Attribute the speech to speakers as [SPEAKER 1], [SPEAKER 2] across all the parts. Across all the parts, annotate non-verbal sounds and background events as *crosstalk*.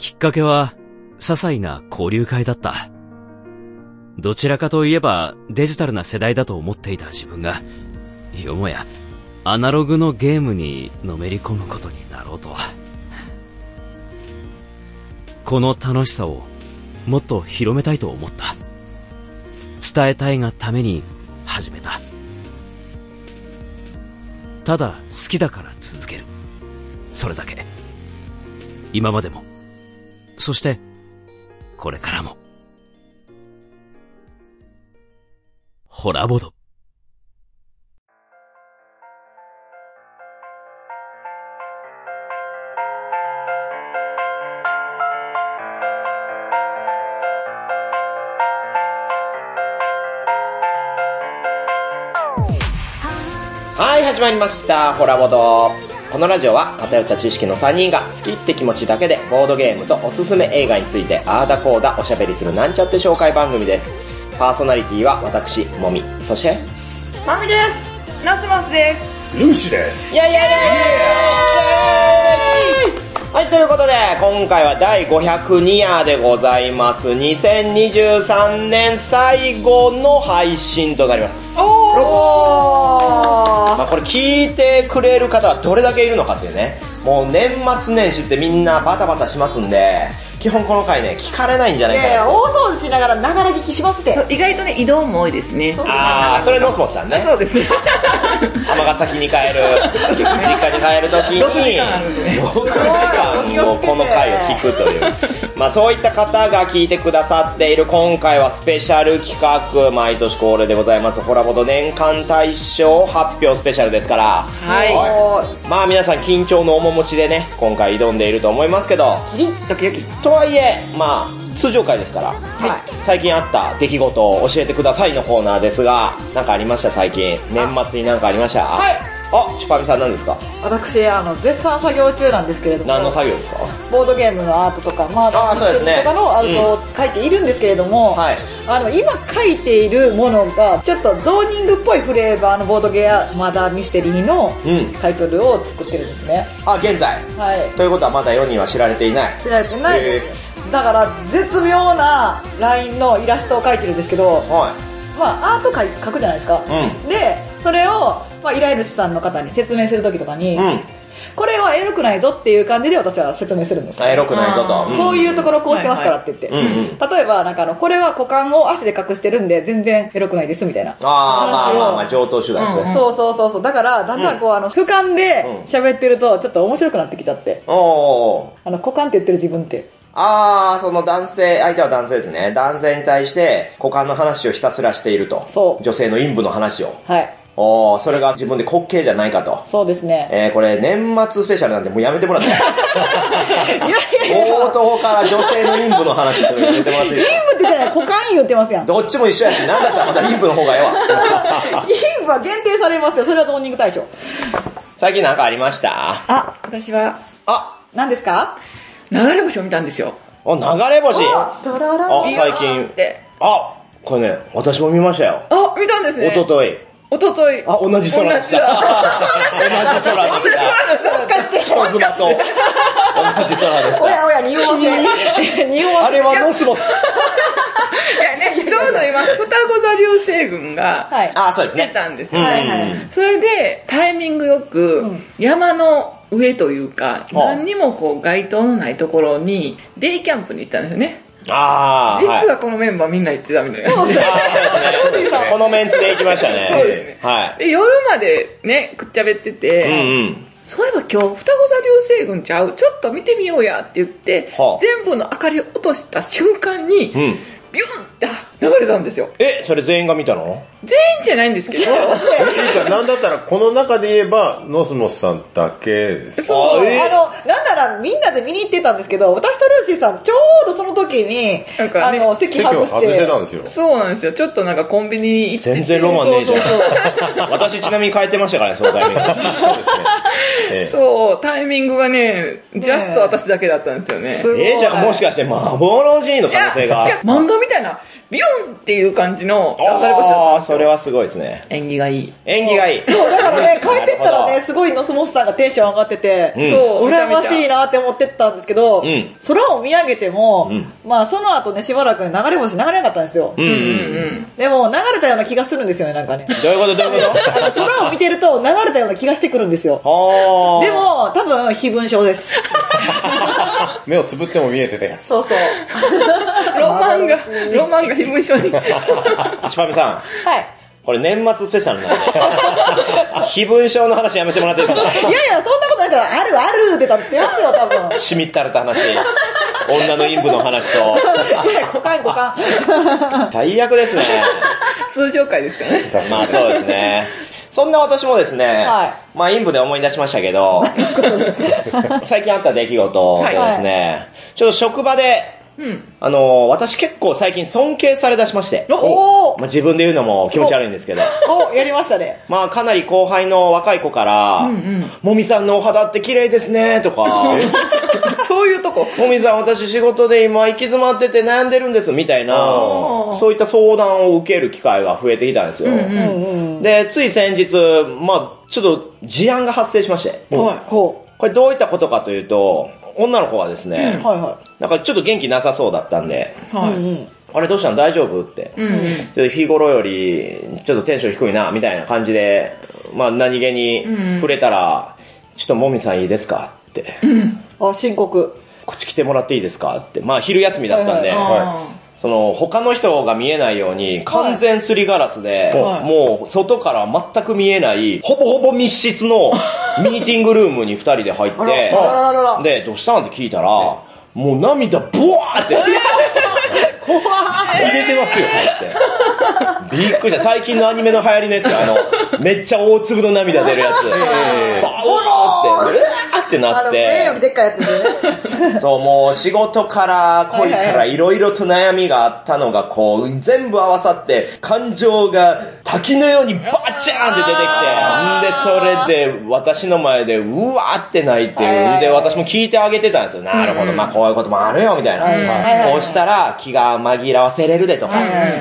[SPEAKER 1] きっかけは、些細な交流会だった。どちらかといえばデジタルな世代だと思っていた自分が、よもや、アナログのゲームにのめり込むことになろうとは。この楽しさをもっと広めたいと思った。伝えたいがために始めた。ただ好きだから続ける。それだけ。今までも。そして、これからも。ホラボド。
[SPEAKER 2] はい、始まりました。ホラボド。このラジオは偏った知識の3人が好きって気持ちだけでボードゲームとおすすめ映画についてあーだこーだおしゃべりするなんちゃって紹介番組です。パーソナリティは私、もみ。そして、
[SPEAKER 3] マミですナスマスです
[SPEAKER 4] ルーシです。
[SPEAKER 2] イェイイェイイェイはい、ということで、今回は第502夜でございます。2023年最後の配信となります。
[SPEAKER 3] お
[SPEAKER 2] まあこれ聞いてくれる方はどれだけいるのかっていうね。もう年末年始ってみんなバタバタしますんで、基本この回ね、聞かれないんじゃない
[SPEAKER 3] いやいや、
[SPEAKER 2] かな。
[SPEAKER 3] 大掃除しながらながら聞きしますって。
[SPEAKER 5] そう意外とね、移動も多いですね。
[SPEAKER 2] あー、それノスモスさんね。
[SPEAKER 5] そうです。*laughs*
[SPEAKER 2] 尼崎に帰る、*laughs* 実家に帰るときに、
[SPEAKER 5] 6時間あるんでね
[SPEAKER 2] 6時間もうこの回を聞くという。まあそういった方が聞いてくださっている今回はスペシャル企画、毎年恒例でございます、ホラボド年間大賞発表スペシャルですから、
[SPEAKER 5] はい。
[SPEAKER 2] まあ皆さん緊張の面持ちでね、今回挑んでいると思いますけど、
[SPEAKER 5] キリッドキドキ。
[SPEAKER 2] とはいえ、まあ、通常回ですから、最近あった出来事を教えてくださいのコーナーですが、なんかありました？最近。年末になんかありました？
[SPEAKER 3] はい。
[SPEAKER 2] あ、チュパミさん何ですか？
[SPEAKER 3] 私、あの、絶賛作業中なんですけれども、
[SPEAKER 2] 何の作業ですか？
[SPEAKER 3] ボードゲームのアートとか、まあ、
[SPEAKER 2] あーそうですね
[SPEAKER 3] とかのアートを書いているんですけれども、
[SPEAKER 2] はい。
[SPEAKER 3] あの、今書いているものが、ちょっとゾーニングっぽいフレーバーのボードゲーマーダーミステリーの
[SPEAKER 2] うん。
[SPEAKER 3] タイトルを作ってるんですね。
[SPEAKER 2] あ、現在。
[SPEAKER 3] はい。
[SPEAKER 2] ということはまだ世には知られていない。
[SPEAKER 3] 知られてない
[SPEAKER 2] へ
[SPEAKER 3] だから、絶妙なラインのイラストを描いてるんですけど、
[SPEAKER 2] は
[SPEAKER 3] まあ、アート描い描くじゃないですか。
[SPEAKER 2] い。うん。
[SPEAKER 3] で、それを、まあ、依頼主さんの方に説明するときとかに、
[SPEAKER 2] うん。
[SPEAKER 3] これはエロくないぞっていう感じで私は説明するんです
[SPEAKER 2] エロくないぞと。
[SPEAKER 3] こういうところこうしてますからって言って。例えば、なんかあの、これは股間を足で隠してるんで全然エロくないですみたいな。
[SPEAKER 2] あー、まあまあまあ、上等手段ですね。
[SPEAKER 3] そうそうそうそう。だから、だんだんこう、あの、俯瞰で
[SPEAKER 2] うん
[SPEAKER 3] 喋ってると、ちょっと面白くなってきちゃって。
[SPEAKER 2] おー。
[SPEAKER 3] あの、股間って言ってる自分って。
[SPEAKER 2] あー、その男性、相手は男性ですね。男性に対して股間の話をひたすらしていると。
[SPEAKER 3] そう
[SPEAKER 2] 女性の陰部の話を。
[SPEAKER 3] はい。
[SPEAKER 2] おー、それが自分で滑稽じゃないかと。
[SPEAKER 3] そうですね。
[SPEAKER 2] えー、これ年末スペシャルなんでもうやめてもらって冒頭から女性の陰部の話するのやめてもらっていい
[SPEAKER 3] 陰部って言ってない、股間言ってますやん。
[SPEAKER 2] どっちも一緒やし、なんだったらまた陰部の方がええわ。
[SPEAKER 3] 陰部は限定されますよ。それはゾーニング対象。
[SPEAKER 2] 最近なんかありました？
[SPEAKER 3] あ、
[SPEAKER 5] 私は、
[SPEAKER 2] あ、
[SPEAKER 3] 何ですか？
[SPEAKER 5] 流れ星を見たんですよ。
[SPEAKER 2] お、流れ星？
[SPEAKER 3] あ、
[SPEAKER 2] 最近
[SPEAKER 5] で、
[SPEAKER 2] あ、これね、私も見ましたよ。
[SPEAKER 5] あ、見たんですね。
[SPEAKER 2] おととい。
[SPEAKER 5] おととい。
[SPEAKER 2] あ、同じ空でした。同じ空でした。
[SPEAKER 3] 懐かしい。
[SPEAKER 2] 人妻と同じ空でした。
[SPEAKER 3] おやおや、匂わせ。*laughs* 匂わせ。
[SPEAKER 2] あれはノスモス。
[SPEAKER 5] いやね、ちょうど今、双子座流星群が
[SPEAKER 3] はい。
[SPEAKER 2] あ、そうです
[SPEAKER 5] 来て
[SPEAKER 2] ね。
[SPEAKER 5] たんですよ。
[SPEAKER 3] はいはい。
[SPEAKER 5] それで、タイミングよく
[SPEAKER 3] うん、
[SPEAKER 5] 山の上というか、
[SPEAKER 2] はあ
[SPEAKER 5] 何にもこう街灯のないところに、デイキャンプに行ったんですよね。
[SPEAKER 2] あー、はい
[SPEAKER 5] 実はこのメンバーみんな行ってたみたいな。
[SPEAKER 3] そうですね。
[SPEAKER 2] このメンツで行きましたね。
[SPEAKER 5] そうですね
[SPEAKER 2] は
[SPEAKER 5] で、夜までね、くっちゃべってて、
[SPEAKER 2] い。うんうん。
[SPEAKER 5] そういえば今日、双子座流星群ちゃう？ちょっと見てみようやって言って、
[SPEAKER 2] はあ
[SPEAKER 5] 全部の明かりを落とした瞬間に、
[SPEAKER 2] うん。
[SPEAKER 5] ビュン流れたんですよ。
[SPEAKER 2] え、それ全員が見たの？
[SPEAKER 5] 全員じゃないんですけど、
[SPEAKER 4] なんだったら、この中で言えば、ノスモスさんだけです。
[SPEAKER 5] そう
[SPEAKER 2] あえ
[SPEAKER 3] あの、なんならみんなで見に行ってたんですけど、私とルーシーさん、ちょうどその時に、
[SPEAKER 5] なんかね
[SPEAKER 3] あの、席
[SPEAKER 4] 外
[SPEAKER 3] 外して。
[SPEAKER 4] してたんですよ。
[SPEAKER 5] そうなんですよ。ちょっとなんかコンビニに行ってて。
[SPEAKER 2] 全然ロマンねえじゃ
[SPEAKER 3] そうそう
[SPEAKER 2] ん。*laughs* 私ちなみに変えてましたからね、そのタイミング。*laughs*
[SPEAKER 4] そうですね。ええ
[SPEAKER 5] そう、タイミングがね、ジャスト私だけだったんですよね。
[SPEAKER 2] えー、じゃあもしかして幻の可能性が
[SPEAKER 5] いや、漫画みたいな、ビヨンっていう感じの流れ星だった
[SPEAKER 2] ああ、
[SPEAKER 5] んですよ。
[SPEAKER 2] それはすごいですね。
[SPEAKER 5] 縁起がいい。
[SPEAKER 2] 縁起がいい。
[SPEAKER 3] そう、だからね、*laughs* 帰ってったらね、すごいノスモスさんがテンション上がってて、
[SPEAKER 2] うん
[SPEAKER 5] そう、
[SPEAKER 3] 羨ま。しいなって思ってったんですけど、
[SPEAKER 2] うん
[SPEAKER 3] 空を見上げても、
[SPEAKER 2] うん
[SPEAKER 3] まあその後ね、しばらく流れ星流れなかったんですよ。
[SPEAKER 2] うんうん
[SPEAKER 5] うんうん。
[SPEAKER 3] でも流れたような気がするんですよね、なんかね。
[SPEAKER 2] どういうこと？どういうこ
[SPEAKER 3] あの *laughs* 空を見てると流れたような気がしてくるんですよ。*laughs* で、も、多分、非分症です。
[SPEAKER 4] 目をつぶっても見えてたやつ。
[SPEAKER 3] そうそう。
[SPEAKER 5] ロマンが、ロマンが非文書に。
[SPEAKER 2] ちぱみさん、
[SPEAKER 3] はい。
[SPEAKER 2] これ年末スペシャルなんで、*laughs* 非文章の話やめてもらっていいですか？
[SPEAKER 3] いやいや、そんなことないですよ。あるあるって言ってますよ、多分。
[SPEAKER 2] しみったれた話。*laughs* 女の陰部の話と。
[SPEAKER 3] いや、股間股間。
[SPEAKER 2] 最悪ですね。
[SPEAKER 5] 通常回ですからね。
[SPEAKER 2] まあそうですね。そんな私もですね、
[SPEAKER 3] はい
[SPEAKER 2] まあ陰部で思い出しましたけど、*laughs* 最近あった出来事でですね、ちょっと職場で、
[SPEAKER 5] うん。
[SPEAKER 2] あの、私結構最近尊敬され出しまして、
[SPEAKER 3] お
[SPEAKER 2] まあ、自分で言うのも気持ち悪いんですけど、
[SPEAKER 3] お、やりましたね。*laughs*
[SPEAKER 2] まあかなり後輩の若い子から、もみさんのお肌って綺麗ですね、とか、*laughs*
[SPEAKER 5] そういうとこ。
[SPEAKER 2] もみさん私仕事で今行き詰まってて悩んでるんです、みたいなそういった相談を受ける機会が増えてきたんですよ。
[SPEAKER 3] うんうん。
[SPEAKER 2] で、つい先日、まあちょっと事案が発生しまして、
[SPEAKER 5] は
[SPEAKER 3] ほ
[SPEAKER 2] これどういったことかというと、女の子がですね
[SPEAKER 3] う。、はいは
[SPEAKER 2] なんかちょっと元気なさそうだったんで、
[SPEAKER 5] い。は
[SPEAKER 3] い。うん
[SPEAKER 5] い。
[SPEAKER 3] うん。
[SPEAKER 2] あれどうしたの？大丈夫？って。
[SPEAKER 5] うんうん。
[SPEAKER 2] ちょっと日頃より、ちょっとテンション低いな、みたいな感じで、まあ何気に触れたら、ちょっともみさんいいですか？って、
[SPEAKER 3] あ、深刻。
[SPEAKER 2] こっち来てもらっていいですか？って。まあ昼休みだったんで、
[SPEAKER 3] はい
[SPEAKER 5] あ
[SPEAKER 2] その他の人が見えないように完全すりガラスで、
[SPEAKER 5] はい
[SPEAKER 2] もう外から全く見えない、ほぼほぼ密室の *laughs* ミーティングルームに二人で入って。で、どうしたん？って聞いたら、もう涙ブワーって。*laughs* 入れてますよって。びっくりした。最近のアニメの流行りのやつ、あの、めっちゃ大粒の涙出るやつ。バーって、うわーってなって、
[SPEAKER 3] でっかいやつでね。
[SPEAKER 2] そう、もう仕事から恋からいろいろと悩みがあったのが、こう、全部合わさって、感情が滝のようにバチャーンって出てきて、んで、それで、私の前で、うわーって泣いて、で、私も聞いてあげてたんですよ。なるほど、まあこういうこともあるよ、みたいな。こうしたら気が紛らわせれるでとか、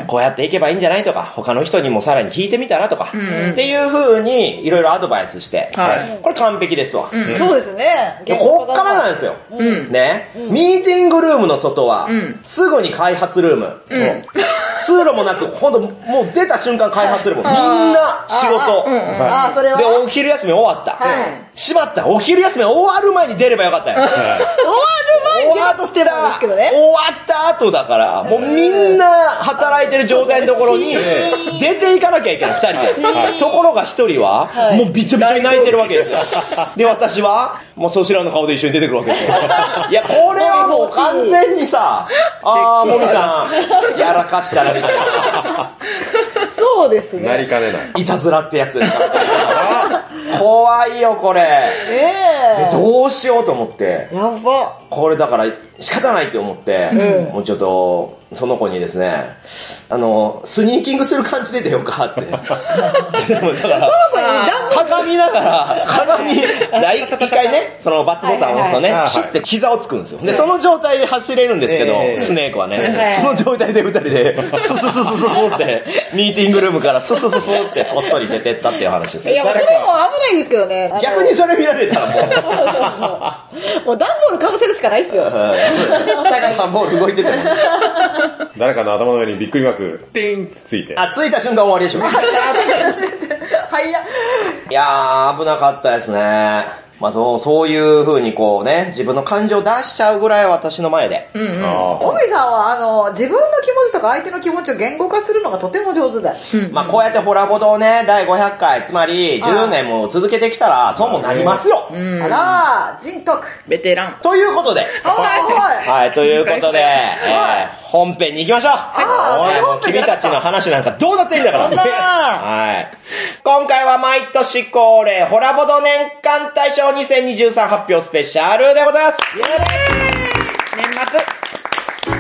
[SPEAKER 2] こうやっていけばいいんじゃないとか、他の人にもさらに聞いてみたらとか、っていう風にいろいろアドバイスして、
[SPEAKER 5] はい
[SPEAKER 2] これ完璧ですわ。
[SPEAKER 3] そうですね。
[SPEAKER 2] でこっからなんですよ。
[SPEAKER 5] うん。
[SPEAKER 2] ね、ミーティングルームの外は、
[SPEAKER 5] ん
[SPEAKER 2] すぐに開発ルーム。
[SPEAKER 5] ん
[SPEAKER 2] 通路もなく、ほんと、もう出た瞬間開発ルーム。みんな仕事。
[SPEAKER 3] あ、それは。
[SPEAKER 2] で、お昼休み終わった。
[SPEAKER 3] はい
[SPEAKER 2] しまった。お昼休み終わる前に出ればよかったよ。*laughs*
[SPEAKER 3] 終わる前に出ようとしてるんですけどね。
[SPEAKER 2] 終わった後だから、もうみんな働いてる状態のところに、*laughs* 出ていかなきゃいけない、二人で。*laughs* ところが一人は、
[SPEAKER 3] はい
[SPEAKER 2] もうびちょびちょに泣いてるわけですよ。で、私は、もうそちらの顔で一緒に出てくるわけですよ。いや、これはもう完全にさ、あー、もみさん、やらかしたな、みたいな。
[SPEAKER 3] そうですね。
[SPEAKER 4] なりかねない。
[SPEAKER 2] いたずらってやつですから。怖いよ、これ。
[SPEAKER 3] ええ
[SPEAKER 2] で、どうしようと思って。
[SPEAKER 3] やば。
[SPEAKER 2] これだから仕方ないって思って、
[SPEAKER 3] うん
[SPEAKER 2] もうちょっと、その子にですね、あの、スニーキングする感じで出ようかって。でもだから、鏡ながら、鏡、*laughs* 一一回ね、そのバツボタンを押すとねシュッて膝をつくんですよ。で、その状態で走れるんですけど
[SPEAKER 4] え、え。
[SPEAKER 2] スネークは
[SPEAKER 3] は
[SPEAKER 2] ね、
[SPEAKER 3] い
[SPEAKER 2] その状態で二人で、ススススススって、*laughs* ミーティングルームからススススってこっそり出てったっていう話です。
[SPEAKER 3] いや、もうそれも危ないですけどね。
[SPEAKER 2] 逆にそれ見られたらもう、
[SPEAKER 3] もう段ボールかぶせるしかないっすよ。
[SPEAKER 2] 段ボール動いてても。
[SPEAKER 4] 誰かの頭の上にびっくりマーク、ティーンってついて。
[SPEAKER 2] あ、着いた瞬間終わりでしょ。*laughs*
[SPEAKER 3] はいや。
[SPEAKER 2] いやー、危なかったですね。まあそう、そういう風にこうね、自分の感情を出しちゃうぐらい私の前で。
[SPEAKER 5] うんうん。
[SPEAKER 4] あ
[SPEAKER 3] おみさんは、あの、自分の気持ちとか相手の気持ちを言語化するのがとても上手だ。
[SPEAKER 2] まあこうやってホラボドをね、第500回、つまり10年も続けてきたら、そうもなりますよ。
[SPEAKER 5] うん
[SPEAKER 3] あらー、人徳。
[SPEAKER 5] ベテラン。
[SPEAKER 2] ということで。
[SPEAKER 3] はいはい。*laughs*
[SPEAKER 2] はい、ということで、えー、本編に行きましょう。
[SPEAKER 3] あ
[SPEAKER 2] おいもう君たちの話なんかどうだっていいんだから。
[SPEAKER 3] そんな
[SPEAKER 2] はい。今回は毎年恒例、ホラボド年間大賞2023発表スペシャルでございます。
[SPEAKER 5] 年末。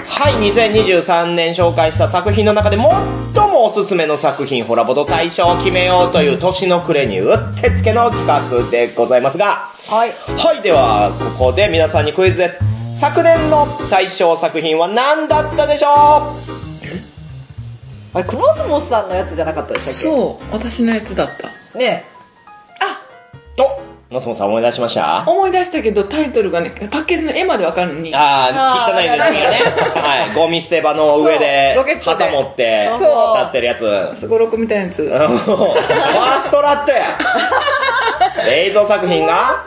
[SPEAKER 2] はい、2023年紹介した作品の中で最もおすすめの作品、ホラボド大賞を決めようという年の暮れにうってつけの企画でございますが、
[SPEAKER 3] はい。
[SPEAKER 2] はい、では、ここで皆さんにクイズです。昨年の大賞作品は何だったでしょう？
[SPEAKER 3] あれ、クノスモスさんのやつじゃなかったでしたっ
[SPEAKER 5] そう、私のやつだった。
[SPEAKER 3] けね
[SPEAKER 2] おノスモさん思い出しました？
[SPEAKER 5] 思い出したけどタイトルがね、パッケージの絵までわかるのに。
[SPEAKER 2] あー、
[SPEAKER 3] あー
[SPEAKER 2] 汚いですね。はい。ゴミ捨て場の上で
[SPEAKER 5] そうロケッ、トで
[SPEAKER 2] 旗持って、
[SPEAKER 5] そう
[SPEAKER 2] 立ってるやつ。
[SPEAKER 5] すごろくみたいなやつ。*laughs*
[SPEAKER 2] ファーストラットや。映像作品が、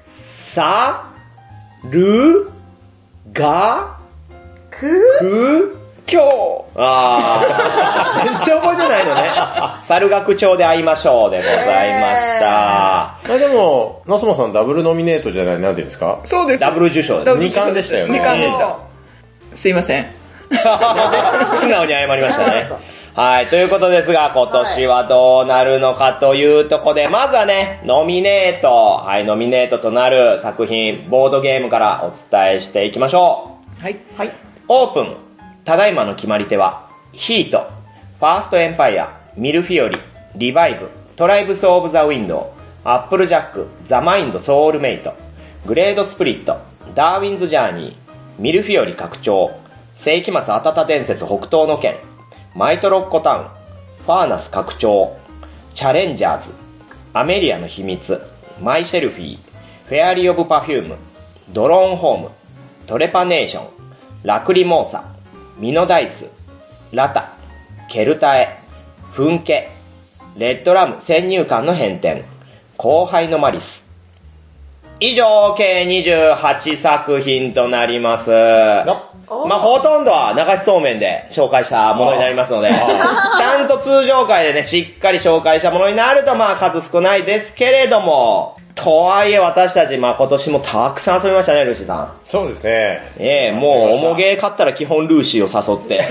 [SPEAKER 2] さ、る、が、
[SPEAKER 3] く
[SPEAKER 2] く、
[SPEAKER 5] 今日。
[SPEAKER 2] あー、全然覚えてないのね。猿楽町で会いましょうでございました。
[SPEAKER 4] まあでも、ノスモさんダブルノミネートじゃない、なんていうんですか？
[SPEAKER 5] そうです。
[SPEAKER 2] ダブル受賞です
[SPEAKER 5] ダ。ブル
[SPEAKER 4] 二冠でしたよね
[SPEAKER 5] 二冠でした。すいません。*laughs*
[SPEAKER 2] 素直に謝りましたね。はい。ということですが、今年はどうなるのかというところで、まずはね、ノミネート、はい、ノミネートとなる作品、ボードゲームからお伝えしていきましょう。
[SPEAKER 5] はい。
[SPEAKER 3] はい。
[SPEAKER 2] オープン。ただいまの決まり手は、ヒート、ファーストエンパイア、ミルフィオリ、リバイブ、トライブスオブザウィンド、アップルジャック、ザマインドソウルメイト、グレートスプリット、ダーウィンズジャーニー、ミルフィオリ拡張、世紀末アタタ伝説北東の剣、マイトロッコタウン、ファーナス拡張、チャレンジャーズ、アメリアの秘密、マイシェルフィー、フェアリー・オブ・パフューム、ドローンホーム、トレパネーション、ラクリモーサ、ミノダイス、ラタ、ケルタエ、フンケ、レッドラム先入観の変転、後輩のマリス。以上、計28作品となります。まあ、ほとんどは流しそうめんで紹介したものになりますので、*laughs* ちゃんと通常回でね、しっかり紹介したものになると、まあ、数少ないですけれども、とはいえ私たち、まあ今年もたくさん遊びましたね、ルーシーさん。
[SPEAKER 4] そうですね。
[SPEAKER 2] ええもう、おもげ買ったら基本ルーシーを誘って、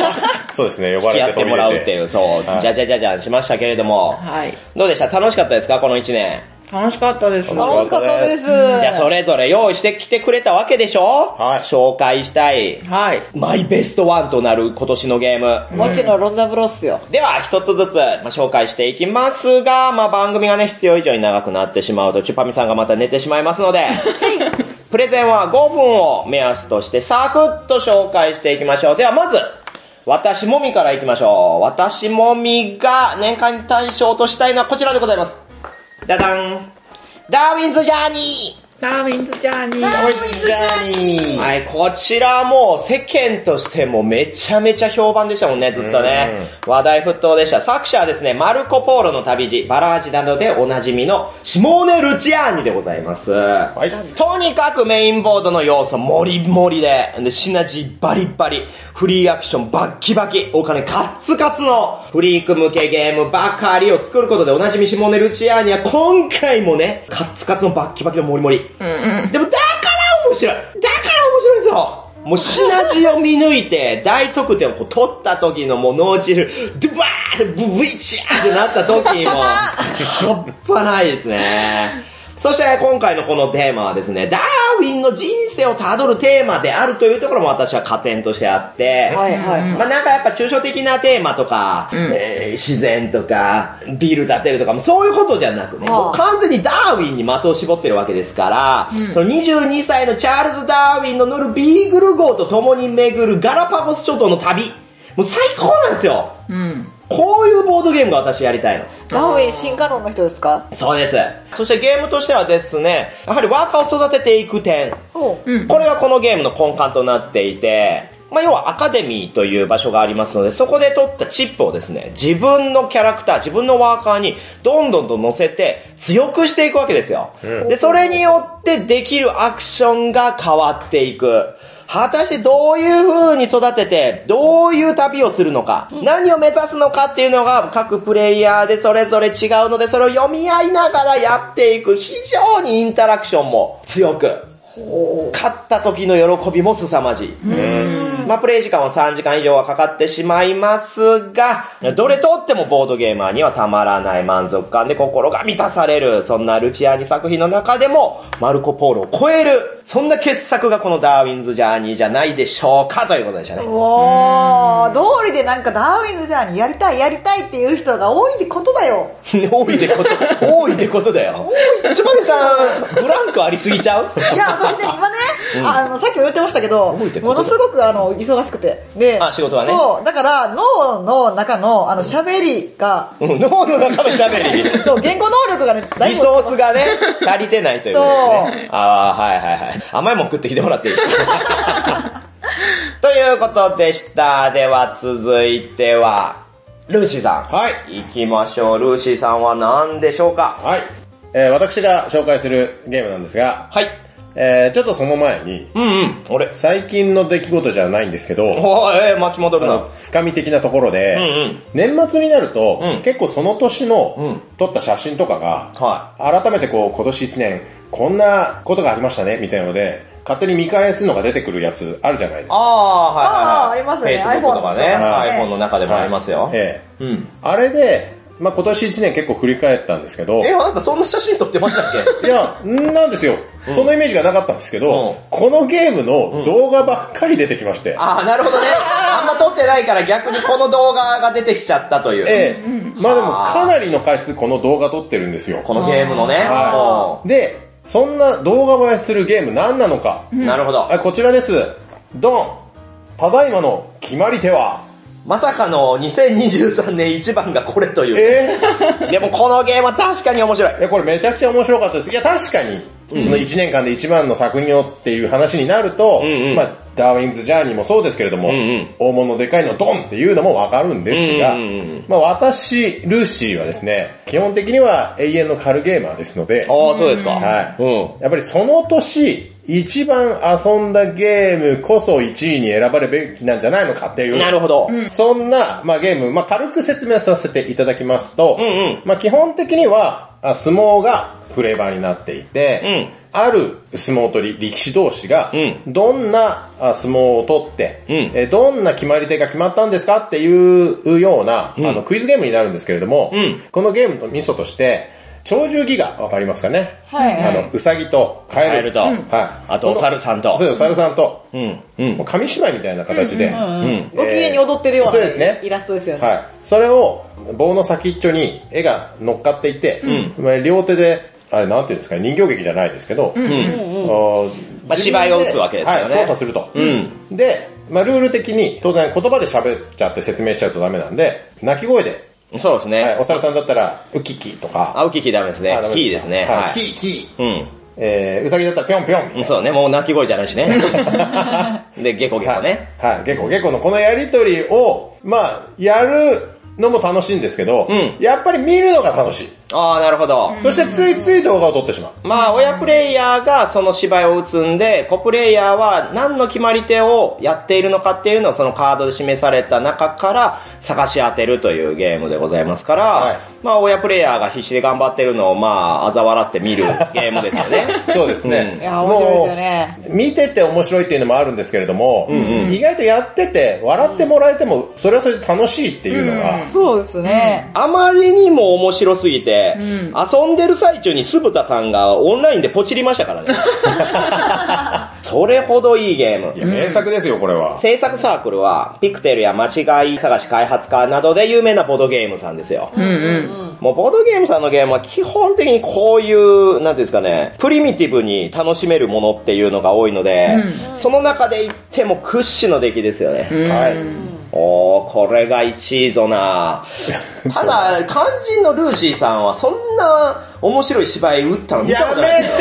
[SPEAKER 2] *laughs*
[SPEAKER 4] そうですね、呼ばれて
[SPEAKER 2] 付き合ってもらうっていう、そう、
[SPEAKER 4] はい
[SPEAKER 2] じゃじゃじゃじゃんしましけれども、
[SPEAKER 5] はい。
[SPEAKER 2] どうでした？楽しかったですか？この1年。
[SPEAKER 5] 楽しかったです。
[SPEAKER 4] 楽
[SPEAKER 3] 楽しかったです。
[SPEAKER 2] じゃあそれぞれ用意してきてくれたわけでしょ？
[SPEAKER 4] はい
[SPEAKER 2] 紹介したい、
[SPEAKER 5] はい。
[SPEAKER 2] マイベストワンとなる今年のゲーム。
[SPEAKER 3] もちろんロンザブロっすよ。
[SPEAKER 2] では、一つずつ、まあ、紹介していきますが、まあ、番組がね、必要以上に長くなってしまうと、チュパミさんがまた寝てしまいますので、プレゼンは5分を目安として、サクッと紹介していきましょう。では、まず、私もみからいきましょう。私もみが年間大賞としたいのはこちらでございます。ダダン。ダーウィンズジャーニー
[SPEAKER 5] ダーウィンズジャーニー。
[SPEAKER 2] はい、こちらはもう世間としてもめちゃめちゃ評判でしたもんね、ずっとね。話題沸騰でした。作者はですね、マルコ・ポーロの旅路、バラージなどでおなじみのシモーネ・ルチアーニでございます。
[SPEAKER 4] はい。
[SPEAKER 2] とにかくメインボードの要素もりもりで、で、シナジーバリバリ、フリーアクションバッキバキ、お金カッツカツのフリーク向けゲームばかりを作ることでおなじみシモーネ・ルチアーニは今回もね、カッツカツのバッキバキのもりもり。でもだから面白いだから面白いんですよもうシナジーを見抜いて、大得点をこう取った時のもう脳汁、ドゥバーってブブイシャーってなった時も、*laughs* 半端ないですね。そして今回のこのテーマはですね、ダーウィンの人生をたどるテーマであるというところも私は加点としてあって、
[SPEAKER 3] はいはい。
[SPEAKER 2] まあなんかやっぱ抽象的なテーマとか、えー自然とか、ビール建てるとかもそういうことじゃなくね、
[SPEAKER 3] はあ
[SPEAKER 2] もう完全にダーウィンに的を絞ってるわけですから、その22歳のチャールズ・ダーウィンの乗るビーグル号と共に巡るガラパゴス諸島の旅。もう最高なんですよ。
[SPEAKER 5] うん。
[SPEAKER 2] こういうボードゲームが私やりたいの。
[SPEAKER 3] ダーウィン進化論の人ですか？
[SPEAKER 2] そうです。そしてゲームとしてはですね、やはりワーカーを育てていく点。
[SPEAKER 3] お
[SPEAKER 5] うん。
[SPEAKER 2] これがこのゲームの根幹となっていて、まあ、要はアカデミーという場所がありますので、そこで取ったチップをですね、自分のキャラクター、自分のワーカーにどんどんと乗せて強くしていくわけですよ。で、それによってできるアクションが変わっていく。果たしてどういう風に育てて、どういう旅をするのか、何を目指すのかっていうのが各プレイヤーでそれぞれ違うので、それを読み合いながらやっていく、非常にインタラクションも強く、勝った時の喜びも凄まじい。まあ、プレイ時間は3時間以上はかかってしまいますが、どれとってもボードゲーマーにはたまらない満足感で心が満たされる、そんなルチアーニ作品の中でも、マルコ・ポーロを超える、そんな傑作がこのダーウィンズ・ジャーニーじゃないでしょうか、ということでしたね。
[SPEAKER 3] おー、通りでなんかダーウィンズジャーニーやりたいやりたいっていう人が多いってことだよ。*laughs*
[SPEAKER 2] 多いでこと、多いでことだよ。ちょまみさん、ブランクありすぎちゃう？
[SPEAKER 3] いや、私ね、今ね、あの、さっきも言ってましたけど、ものすごくあの、忙しくて。で、
[SPEAKER 2] あ仕事はね
[SPEAKER 3] そう、だから脳の中の、あの、喋りが、
[SPEAKER 2] うん脳の中の喋り。
[SPEAKER 3] そう、言語能力がね、だい
[SPEAKER 2] リ
[SPEAKER 3] ぶ
[SPEAKER 2] ソースがね、足りてないということですね。ああ、はいはいはい。甘いもん食ってきてもらっていい？*laughs* ということでした。では続いては、ルーシーさん。
[SPEAKER 4] はい。
[SPEAKER 2] 行きましょう。ルーシーさんは何でしょうか？
[SPEAKER 4] はい。えー私が紹介するゲームなんですが、
[SPEAKER 2] はい。
[SPEAKER 4] えーちょっとその前に、
[SPEAKER 2] うんうん。俺。
[SPEAKER 4] 最近の出来事じゃないんですけど、
[SPEAKER 2] おー、えー、巻き戻るな。
[SPEAKER 4] つかみ的なところで、
[SPEAKER 2] うんうん
[SPEAKER 4] 年末になると、
[SPEAKER 2] うん
[SPEAKER 4] 結構その年の
[SPEAKER 2] うん
[SPEAKER 4] 撮った写真とかが、
[SPEAKER 2] は
[SPEAKER 4] 改めてこう今年1年こんなことがありましたねみたいなので、勝手に見返すのが出てくるやつあるじゃないですか。
[SPEAKER 2] ああ、はいはいはい。
[SPEAKER 3] あーありますね
[SPEAKER 2] Facebook とかね。
[SPEAKER 3] iPhone とかね
[SPEAKER 2] iPhone の中でもありますよ。
[SPEAKER 4] え
[SPEAKER 2] うん。
[SPEAKER 4] えあれで、まあ今年1年結構振り返ったんですけど、
[SPEAKER 2] え、あなたそんな写真撮ってましたっけ？
[SPEAKER 4] いや、んなんですよ。そのイメージがなかったんですけど、
[SPEAKER 2] うん
[SPEAKER 4] このゲームの動画ばっかり出てきまして、
[SPEAKER 2] ああ、なるほどね。あんま撮ってないから逆にこの動画が出てきちゃったという。
[SPEAKER 4] ええまあでもかなりの回数この動画撮ってるんですよ。
[SPEAKER 2] このゲームのね。
[SPEAKER 4] はい。で、そんな動画映えするゲーム何なのか。
[SPEAKER 2] うんなるほど。
[SPEAKER 4] はいこちらです。ドンただいまの決まり手は、
[SPEAKER 2] まさかの2023年一番がこれという。
[SPEAKER 4] えー
[SPEAKER 2] でもこのゲームは確かに面白い。
[SPEAKER 4] いや、これめちゃくちゃ面白かったです。いや、確かに、その1年間で一番の作品をっていう話になると、
[SPEAKER 2] うんうん
[SPEAKER 4] まあ、ダーウィンズ・ジャーニーもそうですけれども、
[SPEAKER 2] うんうん
[SPEAKER 4] 大物でかいのドンっていうのもわかるんですが、
[SPEAKER 2] うんうんうん
[SPEAKER 4] まあ私、ルーシーはですね、基本的には永遠のカルゲーマーですので、
[SPEAKER 2] ああ、そうですか。
[SPEAKER 4] はい。
[SPEAKER 2] うん。
[SPEAKER 4] やっぱりその年、一番遊んだゲームこそ1位に選ばれるべきなんじゃないのかっていう。
[SPEAKER 2] なるほど。
[SPEAKER 4] そんな、まあ、ゲーム、まあ、軽く説明させていただきますと、
[SPEAKER 2] うんうん。
[SPEAKER 4] まあ、基本的には、あ相撲がフレーバーになっていて、ある相撲取り、力士同士が、
[SPEAKER 2] うん。
[SPEAKER 4] どんなあ相撲を取って、
[SPEAKER 2] うん。
[SPEAKER 4] えーどんな決まり手が決まったんですかっていうような、
[SPEAKER 2] ん。
[SPEAKER 4] あのクイズゲームになるんですけれども、
[SPEAKER 2] うん。
[SPEAKER 4] このゲームのミソとして、鳥獣戯画わかりますかね？
[SPEAKER 3] はい
[SPEAKER 4] あの、うさぎとカエル。
[SPEAKER 2] カエルと
[SPEAKER 4] はい。
[SPEAKER 2] あとお猿さんと
[SPEAKER 4] そうです、お猿さんと。
[SPEAKER 2] うん。うん
[SPEAKER 4] もう。紙芝居みたいな形で、
[SPEAKER 2] うん。
[SPEAKER 3] ご機嫌に踊ってるような、
[SPEAKER 4] そうですね
[SPEAKER 3] イラストですよね。
[SPEAKER 4] はい。それを棒の先っちょに絵が乗っかっていて、まあ両手で、あれなんていうんですか、人形劇じゃないですけど、
[SPEAKER 2] うん。
[SPEAKER 4] あ
[SPEAKER 2] まあ芝居を打つわけですよね
[SPEAKER 4] はい、操作すると。
[SPEAKER 2] うん
[SPEAKER 4] で、まあルール的に当然言葉で喋っちゃって説明しちゃうとダメなんで、鳴き声で、
[SPEAKER 2] そうです
[SPEAKER 4] はい、
[SPEAKER 2] ね。
[SPEAKER 4] お猿さんだったら、ウキキとか、
[SPEAKER 2] あ、ウキキダメですねキーですね。
[SPEAKER 4] はい、
[SPEAKER 2] はい。
[SPEAKER 4] キー、キー。
[SPEAKER 2] うん。
[SPEAKER 4] えー、うさぎだったらぴょんぴょん。
[SPEAKER 2] そうね、もう鳴き声じゃないしね。*laughs* で、ゲコゲコね。
[SPEAKER 4] はい。はい。ゲコゲコのこのやりとりを、まあ、やるのも楽しいんですけど、
[SPEAKER 2] うん
[SPEAKER 4] やっぱり見るのが楽しい。
[SPEAKER 2] ああ、なるほど。
[SPEAKER 4] そしてついつい動画を撮ってしまう。
[SPEAKER 2] まあ、親プレイヤーがその芝居を打つんで、子プレイヤーは何の決まり手をやっているのかっていうのをそのカードで示された中から探し当てるというゲームでございますから、
[SPEAKER 4] はい
[SPEAKER 2] まあ、親プレイヤーが必死で頑張ってるのをまあ、嘲笑って見るゲームですよね。*laughs*
[SPEAKER 4] そうですね。
[SPEAKER 3] いや、面白いですよね。
[SPEAKER 4] もう見てて面白いっていうのもあるんですけれども、意外とやってて、笑ってもらえても、それはそれで楽しいっていうのが、
[SPEAKER 3] そうですね。
[SPEAKER 2] あまりにも面白すぎて、
[SPEAKER 3] ん
[SPEAKER 2] 遊んでる最中に酢豚さんがオンラインでポチりましたからね。*laughs* それほどいいゲーム
[SPEAKER 4] い。や、名作ですよ、これは。
[SPEAKER 2] 制作サークルは、ピクテルや間違い探し開発家などで有名なボードゲームさんですよ。
[SPEAKER 5] うんうん。
[SPEAKER 2] もうボードゲームさんのゲームは基本的にこういう、なんていうんですかね、プリミティブに楽しめるものっていうのが多いので、その中で言っても屈指の出来ですよね。
[SPEAKER 4] はい。
[SPEAKER 2] おー、これが1位ぞな。*laughs* ただ、肝心のルーシーさんはそんな面白い芝居打ったの見た
[SPEAKER 4] や
[SPEAKER 2] ことないですよ。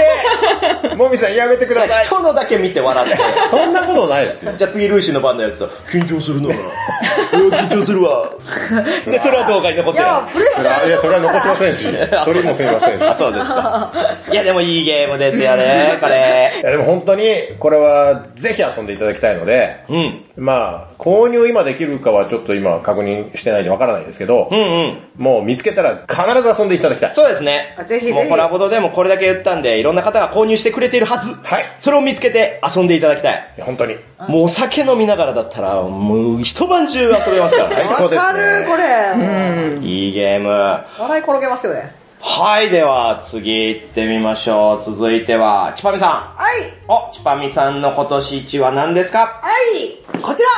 [SPEAKER 4] めてもみさんやめてください。
[SPEAKER 2] 人のだけ見て笑って。
[SPEAKER 4] そんなことないですよ。
[SPEAKER 2] じゃあ次ルーシーの番のやつと、緊張するなうん緊張するわ。*laughs* で、それは動画に残ってる。
[SPEAKER 3] いや、プレッシャー
[SPEAKER 4] いや、それは残しませんし、*laughs* 取りもすみませんし。
[SPEAKER 2] あ、そうですか。いや、でもいいゲームですよね、*laughs* これ。
[SPEAKER 4] いやでも本当に、これはぜひ遊んでいただきたいので、
[SPEAKER 2] うん。
[SPEAKER 4] まあ、購入今できるかはちょっと今確認してないんでわからないですけど、
[SPEAKER 2] うんうん。
[SPEAKER 4] もう見つけたら必ず遊んでいただきたい。
[SPEAKER 2] そうですね
[SPEAKER 3] あ。ぜひぜひ
[SPEAKER 2] もうコラボドでもこれだけ言ったんで、いろんな方が購入してくれているはず。
[SPEAKER 4] はい。
[SPEAKER 2] それを見つけて遊んでいただきたい。
[SPEAKER 4] いや本当に。
[SPEAKER 2] もうお酒飲みながらだったら、もう一晩中遊べますからね。
[SPEAKER 4] 最高です
[SPEAKER 3] わかる、こ
[SPEAKER 4] ね。
[SPEAKER 3] れ。
[SPEAKER 2] いいゲーム。
[SPEAKER 3] 笑い転げますよね。
[SPEAKER 2] はい、では次行ってみましょう。続いては、チパミさん。
[SPEAKER 3] はい。
[SPEAKER 2] お、チパミさんの今年一は何ですか？
[SPEAKER 3] はい。こちら。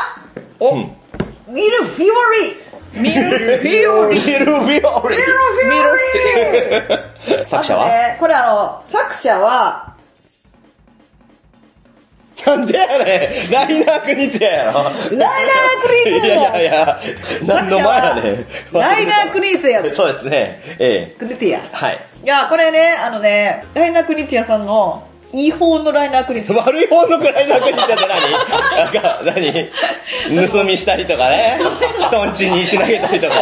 [SPEAKER 2] お、
[SPEAKER 3] ミルフィオリ。ミルフィオリ。
[SPEAKER 2] ミルフィオリ。
[SPEAKER 3] ミルフィオリ。
[SPEAKER 2] 作者は？
[SPEAKER 3] ねこれあの、作者は、
[SPEAKER 2] なんでやねん。ライナークニツヤやろ。
[SPEAKER 3] ライナークニーツ
[SPEAKER 2] いやいやいや、何の前やねん。
[SPEAKER 3] ライナークニーツヤ。
[SPEAKER 2] そうですね。え
[SPEAKER 3] クニティヤ。
[SPEAKER 2] え。はい。
[SPEAKER 3] いや、これね、あのね、ライナークニティヤさんの、いい方のライナークニティヤ。
[SPEAKER 2] 悪い方のライナークニツヤって何？なんか、何？盗みしたりとかね？人んちに石投げたりとか。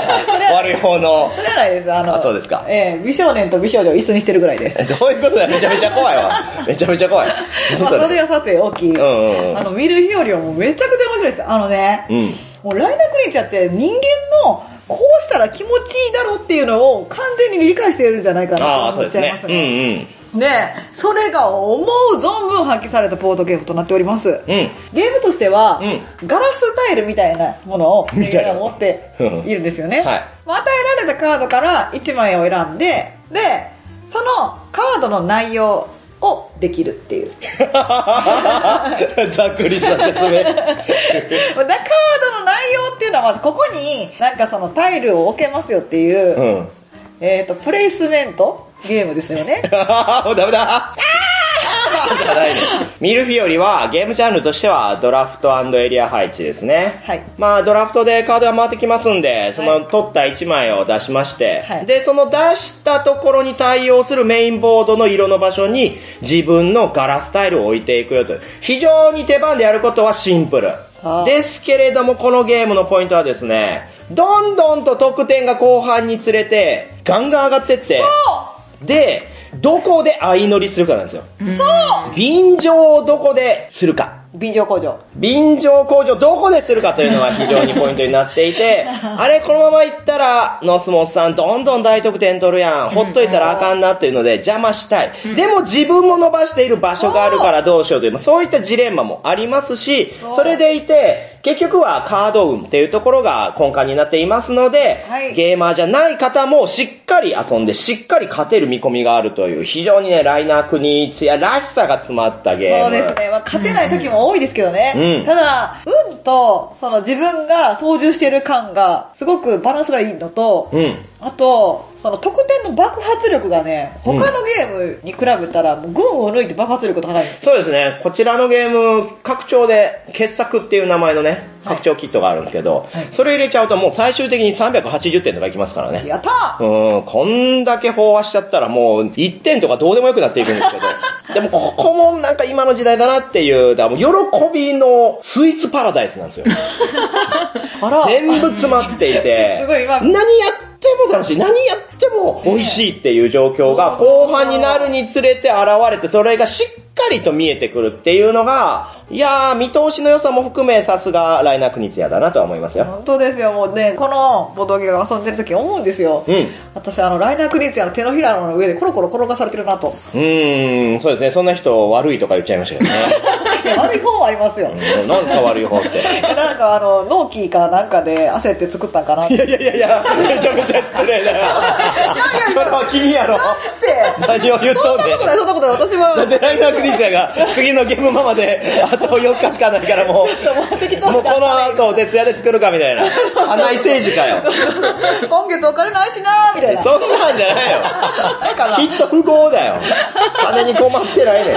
[SPEAKER 2] 悪い方の。
[SPEAKER 3] それはないです。あの、
[SPEAKER 2] あそうですか
[SPEAKER 3] ええ美少年と美少女を椅子にしてるぐらいで。
[SPEAKER 2] え *laughs* どういうことだ？めちゃめちゃ怖いわ。めちゃめちゃ怖い。
[SPEAKER 3] まあ、
[SPEAKER 2] 何それ
[SPEAKER 3] はさて大きい。
[SPEAKER 2] んうんうん
[SPEAKER 3] あの、見る日よもめちゃくちゃ面白いです。あのね、
[SPEAKER 2] うん。
[SPEAKER 3] もうライナークニチャって人間のこうしたら気持ちいいだろうっていうのを完全に理解しているんじゃないか
[SPEAKER 2] ああ、
[SPEAKER 3] なと
[SPEAKER 2] そうですね
[SPEAKER 3] 思っちゃいます。
[SPEAKER 2] うんうん。
[SPEAKER 3] で、それが思う存分発揮されたボードゲームとなっております。
[SPEAKER 2] うん。
[SPEAKER 3] ゲームとしては、
[SPEAKER 2] う
[SPEAKER 3] ガラスタイルみたいなものを
[SPEAKER 2] みたいな
[SPEAKER 3] 持っているんですよね。
[SPEAKER 2] はい
[SPEAKER 3] まあ与えられたカードから1枚を選んで、で、そのカードの内容をできるっていう。*laughs*
[SPEAKER 2] ざっくりした説明。*laughs*
[SPEAKER 3] だカードの内容っていうのはまずここになんかそのタイルを置けますよっていう、
[SPEAKER 2] うん。
[SPEAKER 3] えっ、と、プレイスメントゲームですよね。*laughs*
[SPEAKER 2] もうダメだじゃないね。ミルフィオリはゲームジャンルとしてはドラフトエリア配置ですね。
[SPEAKER 3] はい
[SPEAKER 2] まあドラフトでカードが回ってきますんで、その取った1枚を出しまして、
[SPEAKER 3] はい
[SPEAKER 2] で、その出したところに対応するメインボードの色の場所に自分のガラスタイルを置いていくよと。非常に手番でやることはシンプル。
[SPEAKER 3] あ
[SPEAKER 2] ですけれども、このゲームのポイントはですね、どんどんと得点が後半につれて、ガンガン上がってって、で、どこで相乗りするかなんですよ。
[SPEAKER 3] そう
[SPEAKER 2] 便乗をどこでするか。
[SPEAKER 3] 便乗工場。
[SPEAKER 2] 便乗工場どこでするかというのが非常にポイントになっていて、*laughs* あれこのまま行ったら、ノスモスさんどんどん大得点取るやん。ほっといたらあかんなっていうので邪魔したい。でも自分も伸ばしている場所があるからどうしようという、そういったジレンマもありますし、それでいて、結局はカード運っていうところが根幹になっていますので、
[SPEAKER 3] はい
[SPEAKER 2] ゲーマーじゃない方もしっかり遊んで、しっかり勝てる見込みがあるという、非常にね、ライナークニーツやらしさが詰まったゲーム。
[SPEAKER 3] そうですね。まあ、勝てない時も多いですけどね。
[SPEAKER 2] うん
[SPEAKER 3] ただ、運と、その自分が操縦してる感が、すごくバランスがいいのと、
[SPEAKER 2] うん。
[SPEAKER 3] あと、その得点の爆発力がね、他のゲームに比べたら、もう群を抜いて爆発力高いんですよ。
[SPEAKER 2] そうですね。こちらのゲーム、拡張で、傑作っていう名前のね、拡張キットがあるんですけど、それ入れちゃうともう最終的に380点とかいきますからね。
[SPEAKER 3] やった
[SPEAKER 2] うん、こんだけ飽和しちゃったらもう1点とかどうでもよくなっていくんですけど。*laughs* でもここもなんか今の時代だなっていう、だもう喜びのスイーツパラダイスなんですよ。*laughs* 全部詰まっていて、*laughs*
[SPEAKER 3] すごい今
[SPEAKER 2] 何やっても楽しい、何やっても美味しいっていう状況が後半になるにつれて現れて、それがしっかりと見えてくるっていうのが、いやー、見通しの良さも含めさすがライナークニツヤだなとは思いますよ。
[SPEAKER 3] 本当ですよ、もうね、このボトゲを遊んでる時思うんですよ。
[SPEAKER 2] うん。
[SPEAKER 3] 私、あの、ライナークリーツヤの手のひらの上でコロコロ転がされてるなと。
[SPEAKER 2] うーん、そうですね。そんな人悪いとか言っちゃいましたけどね。*laughs*
[SPEAKER 3] 悪い方もありますよ。
[SPEAKER 2] うんなんですか悪い方って。*laughs*
[SPEAKER 3] なんかあの、納期かなんかで焦って作ったんかなって。
[SPEAKER 2] いやいやいやいや、めちゃめちゃ失礼だよ。それは君やろ。何を言っとんねん
[SPEAKER 3] そんなことない、そんなことない。私は、
[SPEAKER 2] なんでライナークリーツヤが次のゲームママであと4日しかないからもう、もうこの後お徹夜で作るかみたいな。花井政治かよ。
[SPEAKER 3] 今月お金ないしなーみたいな。
[SPEAKER 2] そんなんじゃないよ。きっと不合だよ。金に困ってないねん。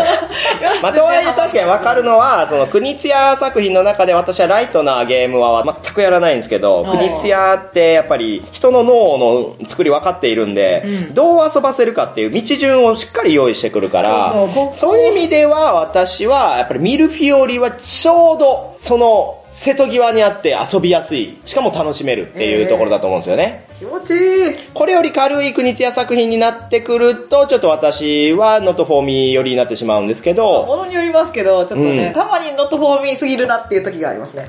[SPEAKER 2] まあ、とはいえ確かにわかるのは、その、国津屋作品の中で私はライトなゲームは全くやらないんですけど、
[SPEAKER 3] はい
[SPEAKER 2] 国津屋ってやっぱり人の脳の作り分かっているんで、どう遊ばせるかっていう道順をしっかり用意してくるから
[SPEAKER 3] そう
[SPEAKER 2] いう意味では私はやっぱりミルフィオリはちょうどその瀬戸際にあって遊びやすい、しかも楽しめるっていうところだと思うんですよね。
[SPEAKER 3] 気持ちいい。
[SPEAKER 2] これより軽い国津屋作品になってくると、ちょっと私はノットフォーミー寄りになってしまうんですけど、
[SPEAKER 3] ものによりますけど、ちょっとね、
[SPEAKER 2] うん
[SPEAKER 3] たまにノットフォーミーすぎるなっていう時がありますね。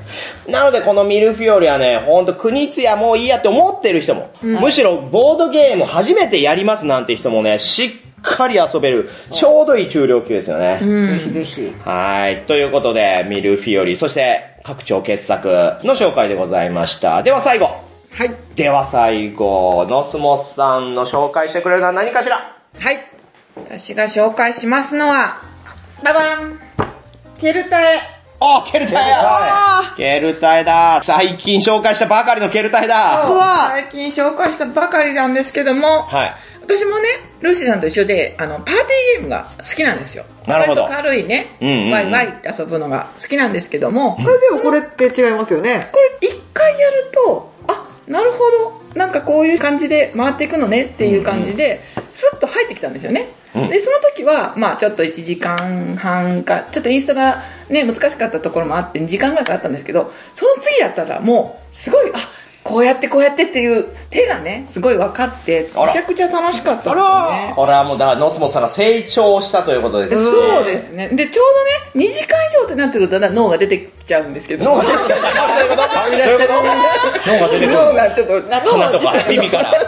[SPEAKER 2] なのでこのミルフィオリはね、ほんと国津屋もういいやって思ってる人も、むしろボードゲーム初めてやりますなんて人もね、しっかり遊べる、ちょうどいい中量級ですよね。
[SPEAKER 3] ぜひぜひ。
[SPEAKER 2] はい。ということで、ミルフィオリ、そして拡張傑作の紹介でございました。では最後。
[SPEAKER 5] はい。
[SPEAKER 2] では最後、ノスモスさんの紹介してくれるのは何かしら？
[SPEAKER 5] はい。私が紹介しますのは、ババンケルタエ。
[SPEAKER 2] あ、ケルタイやケルタイだ最近紹介したばかりのケルタイだ
[SPEAKER 5] 最近紹介したばかりなんですけども、
[SPEAKER 2] はい。
[SPEAKER 5] 私もね、ルーシーさんと一緒で、あの、パーティーゲームが好きなんですよ。
[SPEAKER 2] なるほど
[SPEAKER 5] 割と軽いね、
[SPEAKER 2] うんうんうん
[SPEAKER 5] ワイワイって遊ぶのが好きなんですけども、
[SPEAKER 3] これでもこれって違いますよね。
[SPEAKER 5] これ一回やると、あ、なるほど。なんかこういう感じで回っていくのねっていう感じで、スッと入ってきたんですよね。で、その時は、まあちょっと1時間半か、ちょっとインストがね、難しかったところもあって2時間ぐらいかかったんですけど、その次やったらもう、すごい、あ、こうやってこうやってっていう手がね、すごい分かって、めちゃくちゃ楽しかったんですよね。
[SPEAKER 2] これはもう、だから、ノスモさんが成長したということですね。
[SPEAKER 5] そうですね。で、ちょうどね、2時間以上ってなってくると脳が出てきちゃうんですけど。
[SPEAKER 2] 脳が出てくる。脳が出てくる。
[SPEAKER 5] 脳がちょっと、
[SPEAKER 2] 鼻とか耳から。こ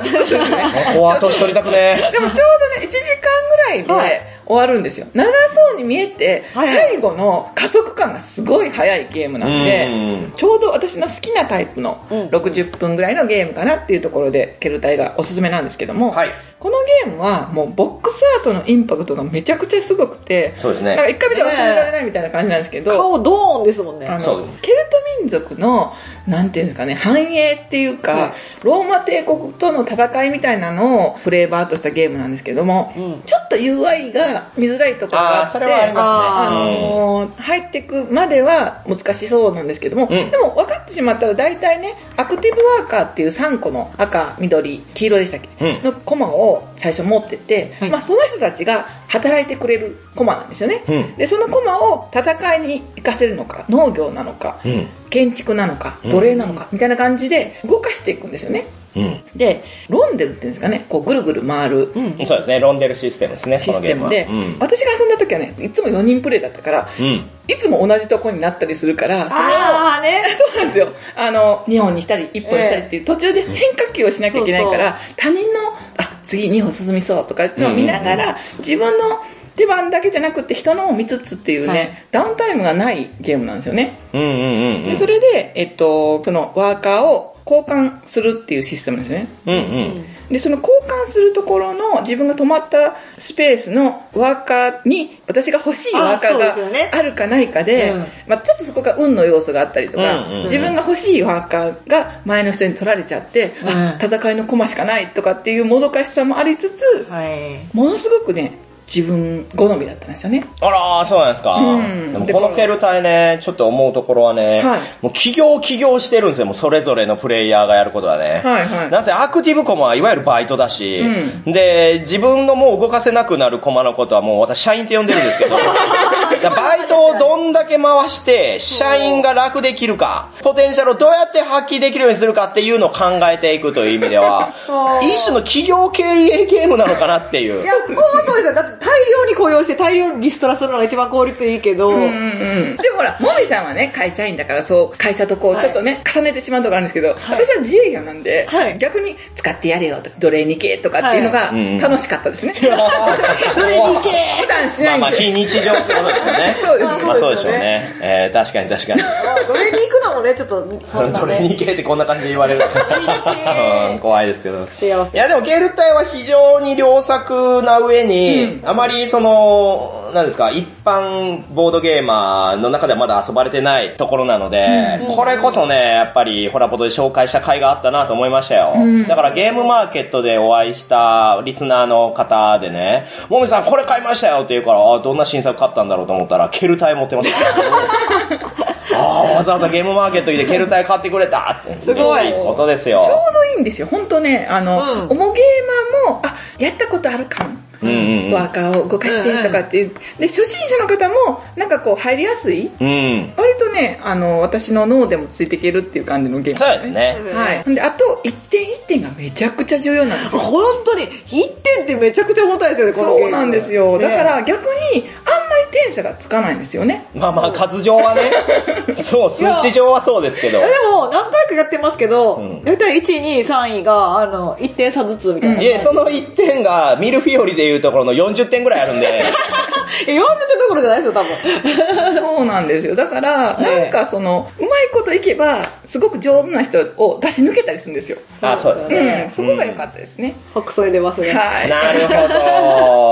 [SPEAKER 2] こは年取りたくね
[SPEAKER 5] でもちょうどね、1時間ぐらいで終わるんですよ。長そうに見えて、
[SPEAKER 3] はい
[SPEAKER 5] 最後の加速感がすごい速いゲームなん
[SPEAKER 2] う
[SPEAKER 5] で
[SPEAKER 2] ん、
[SPEAKER 5] ちょうど私の好きなタイプの
[SPEAKER 3] うん
[SPEAKER 5] 60分ぐらいのゲームかなっていうところで、ケルタイがおすすめなんですけども、
[SPEAKER 2] はい
[SPEAKER 5] このゲームはもうボックスアートのインパクトがめちゃくちゃすごくて、
[SPEAKER 2] そうですね
[SPEAKER 5] なんか一回見て忘れられないみたいな感じなんですけど、
[SPEAKER 3] 顔ドーンですもんね。
[SPEAKER 5] あの、ケルト民族の、なんていうんですかね、繁栄っていうか、
[SPEAKER 3] はい
[SPEAKER 5] ローマ帝国との戦いみたいなのをフレーバーとしたゲームなんですけども、
[SPEAKER 3] うん。
[SPEAKER 5] ちょっと UI が見づらいところがあって、
[SPEAKER 2] あ
[SPEAKER 5] のー入ってくまでは難しそうなんですけども、
[SPEAKER 2] うん。
[SPEAKER 5] でも分かってしまったら大体ね、アクティブワーカーっていう3個の赤、緑、黄色でしたっけ、
[SPEAKER 2] うん。
[SPEAKER 5] のコマを最初持ってて、
[SPEAKER 3] はい。
[SPEAKER 5] まあその人たちが働いてくれるコマなんですよね。
[SPEAKER 2] うん。
[SPEAKER 5] で、そのコマを戦いに活かせるのか、農業なのか、
[SPEAKER 2] うん。
[SPEAKER 5] 建築なのか、奴隷なのか、みたいな感じで動かしていくんですよね。
[SPEAKER 2] うん。
[SPEAKER 5] で、ロンデルっていうんですかね、こうぐるぐる回る
[SPEAKER 3] うん。
[SPEAKER 2] そうですね、ロンデルシステムですね、
[SPEAKER 5] システムで、
[SPEAKER 2] このゲームは
[SPEAKER 5] 私が遊んだ時はね、いつも4人プレイだったから、
[SPEAKER 2] うん。うん。
[SPEAKER 5] いつも同じとこになったりするから、それを、
[SPEAKER 3] あーね。*laughs*
[SPEAKER 5] そうなんですよ。あの、2本にしたり、1本にしたりっていう、途中で変化球をしなきゃいけないから、他人の、あ、次2本進みそうとかっていうのを見ながら、自分の手番だけじゃなくて人のを見つつっていうね、
[SPEAKER 3] はい
[SPEAKER 5] ダウンタイムがないゲームなんですよね。
[SPEAKER 2] うんうんうんうん。
[SPEAKER 5] でそれで、えっと、そのワーカーを交換するっていうシステムですね。
[SPEAKER 2] うんうん。
[SPEAKER 5] で、その交換するところの自分が止まったスペースのワーカーに私が欲しいワーカーがあるかないかで、
[SPEAKER 3] うん
[SPEAKER 5] まあちょっとそこが運の要素があったりとか、
[SPEAKER 2] うんうんうん
[SPEAKER 5] 自分が欲しいワーカーが前の人に取られちゃって、あ、
[SPEAKER 3] うん
[SPEAKER 5] 戦いの駒しかないとかっていうもどかしさもありつつ、
[SPEAKER 3] はい。
[SPEAKER 5] ものすごくね、自分好みだったんですよね。
[SPEAKER 2] あらー、そうなんですか。
[SPEAKER 5] うん
[SPEAKER 2] でもこのケルタイね、ちょっと思うところはね、
[SPEAKER 5] はい
[SPEAKER 2] もう企業企業してるんですよ、もうそれぞれのプレイヤーがやることはね。
[SPEAKER 5] はいはい
[SPEAKER 2] なぜアクティブコマはいわゆるバイトだし、
[SPEAKER 5] う
[SPEAKER 2] で、自分のもう動かせなくなるコマのことはもう私社員って呼んでるんですけど、*laughs* バイトをどんだけ回して、社員が楽できるか、ポテンシャルをどうやって発揮できるようにするかっていうのを考えていくという意味では、一種の企業経営ゲームなのかなっていう
[SPEAKER 3] い。や、ここはそうですよ。だって大量に雇用して大量にリストラするのが一番効率いいけど、
[SPEAKER 5] うんうん。でもほら、もみさんはね、会社員だからそう、会社とこう、ちょっとね、重ねてしまうとこあるんですけど、私は自営業なんで、
[SPEAKER 3] はい
[SPEAKER 5] 逆に使ってやれよとか、奴隷に行けとかっていうのが楽しかったですね。
[SPEAKER 3] どれに行け
[SPEAKER 5] 普段し
[SPEAKER 2] まあまあ、
[SPEAKER 5] ないんで。
[SPEAKER 2] 非日常ってことですよね。*laughs*
[SPEAKER 5] そうです
[SPEAKER 2] まあそうでしょうね。えー、確かに確かに。
[SPEAKER 3] どれに行くのもね、ちょっと、
[SPEAKER 2] どれに
[SPEAKER 3] ね、
[SPEAKER 2] 行けってこんな感じで言われる。う *laughs* ん怖いですけど。いやでもゲルタイは非常に良作な上に、あまりその、なんですか、一般ボードゲーマーの中ではまだ遊ばれてないところなので、これこそね、やっぱりホラボドで紹介した回があったなと思いましたよ。だからゲームマーケットでお会いしたリスナーの方でね、もみさんこれ買いましたよって言うから、あどんな新作買ったんだろうと思ったら、ケルタイ持ってました。*laughs* ああ、わざわざゲームマーケットにでケルタイ買ってくれたって。
[SPEAKER 3] すごい
[SPEAKER 2] ことですよ。
[SPEAKER 5] ちょうどいいんですよ。本当ね、あの、
[SPEAKER 3] うん
[SPEAKER 5] おもゲーマーも、あ、やったことある感。
[SPEAKER 2] うんうんうん
[SPEAKER 5] ワーカーを動かしてとかっていう。で、初心者の方も、なんかこう入りやすい。
[SPEAKER 2] うん。
[SPEAKER 5] 割とね、あの、私の脳でもついていけるっていう感じのゲーム
[SPEAKER 2] そうです。ね。
[SPEAKER 5] はい。で、あと、一点一点がめちゃくちゃ重要なんですよ。
[SPEAKER 3] 本当に、1点ってめちゃくちゃ重たいですよね、このゲーム
[SPEAKER 5] そうなんですよ。だか、
[SPEAKER 3] ね
[SPEAKER 5] ら逆に、あんまり点差がつかないんですよね。
[SPEAKER 2] まあまあ、数上はね。*laughs* そう、数値上はそうですけど。
[SPEAKER 3] でも、何回かやってますけど、
[SPEAKER 2] うん
[SPEAKER 3] だいたい1、2、3位が、あの、1点差ずつみたいな。
[SPEAKER 2] いえ、その1点が、ミルフィオリでいうところの40点ぐらいあるんで、*laughs*
[SPEAKER 3] え40点どころじゃないですよ、多分。
[SPEAKER 5] そうなんですよ。だから、
[SPEAKER 3] ええ
[SPEAKER 5] なんかその、うまいこといけば、すごく上手な人を出し抜けたりするんですよ。
[SPEAKER 2] あ、そうです
[SPEAKER 5] う
[SPEAKER 2] ね
[SPEAKER 5] ん。。そこが良かったですね。
[SPEAKER 3] 北斎出ますね。
[SPEAKER 5] はい。
[SPEAKER 2] なるほ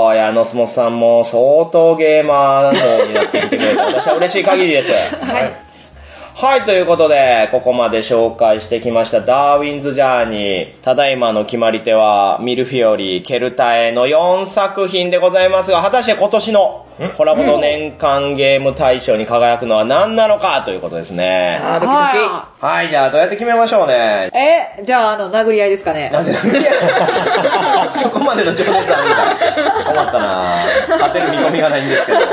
[SPEAKER 2] ど。いや、ノスモスさんも相当ゲーマーの方になってきてくれて、私は嬉しい限りです。はい。はい、ということで、ここまで紹介してきましたダーウィンズ・ジャーニー。ただいまの決まり手は、ミルフィオリ、ケルタエの4作品でございますが、果たして今年のコラボの年間ゲーム大賞に輝くのは何なのかということですね。
[SPEAKER 5] あー、ドキドキ。
[SPEAKER 3] は
[SPEAKER 2] はい、じゃあどうやって決めましょうね
[SPEAKER 3] い。。え、じゃあ、あの、殴り合いですかね？
[SPEAKER 2] なんでなんでやそこまでの情熱あるんだ。困ったな勝てる見込みがないんですけど。
[SPEAKER 3] ル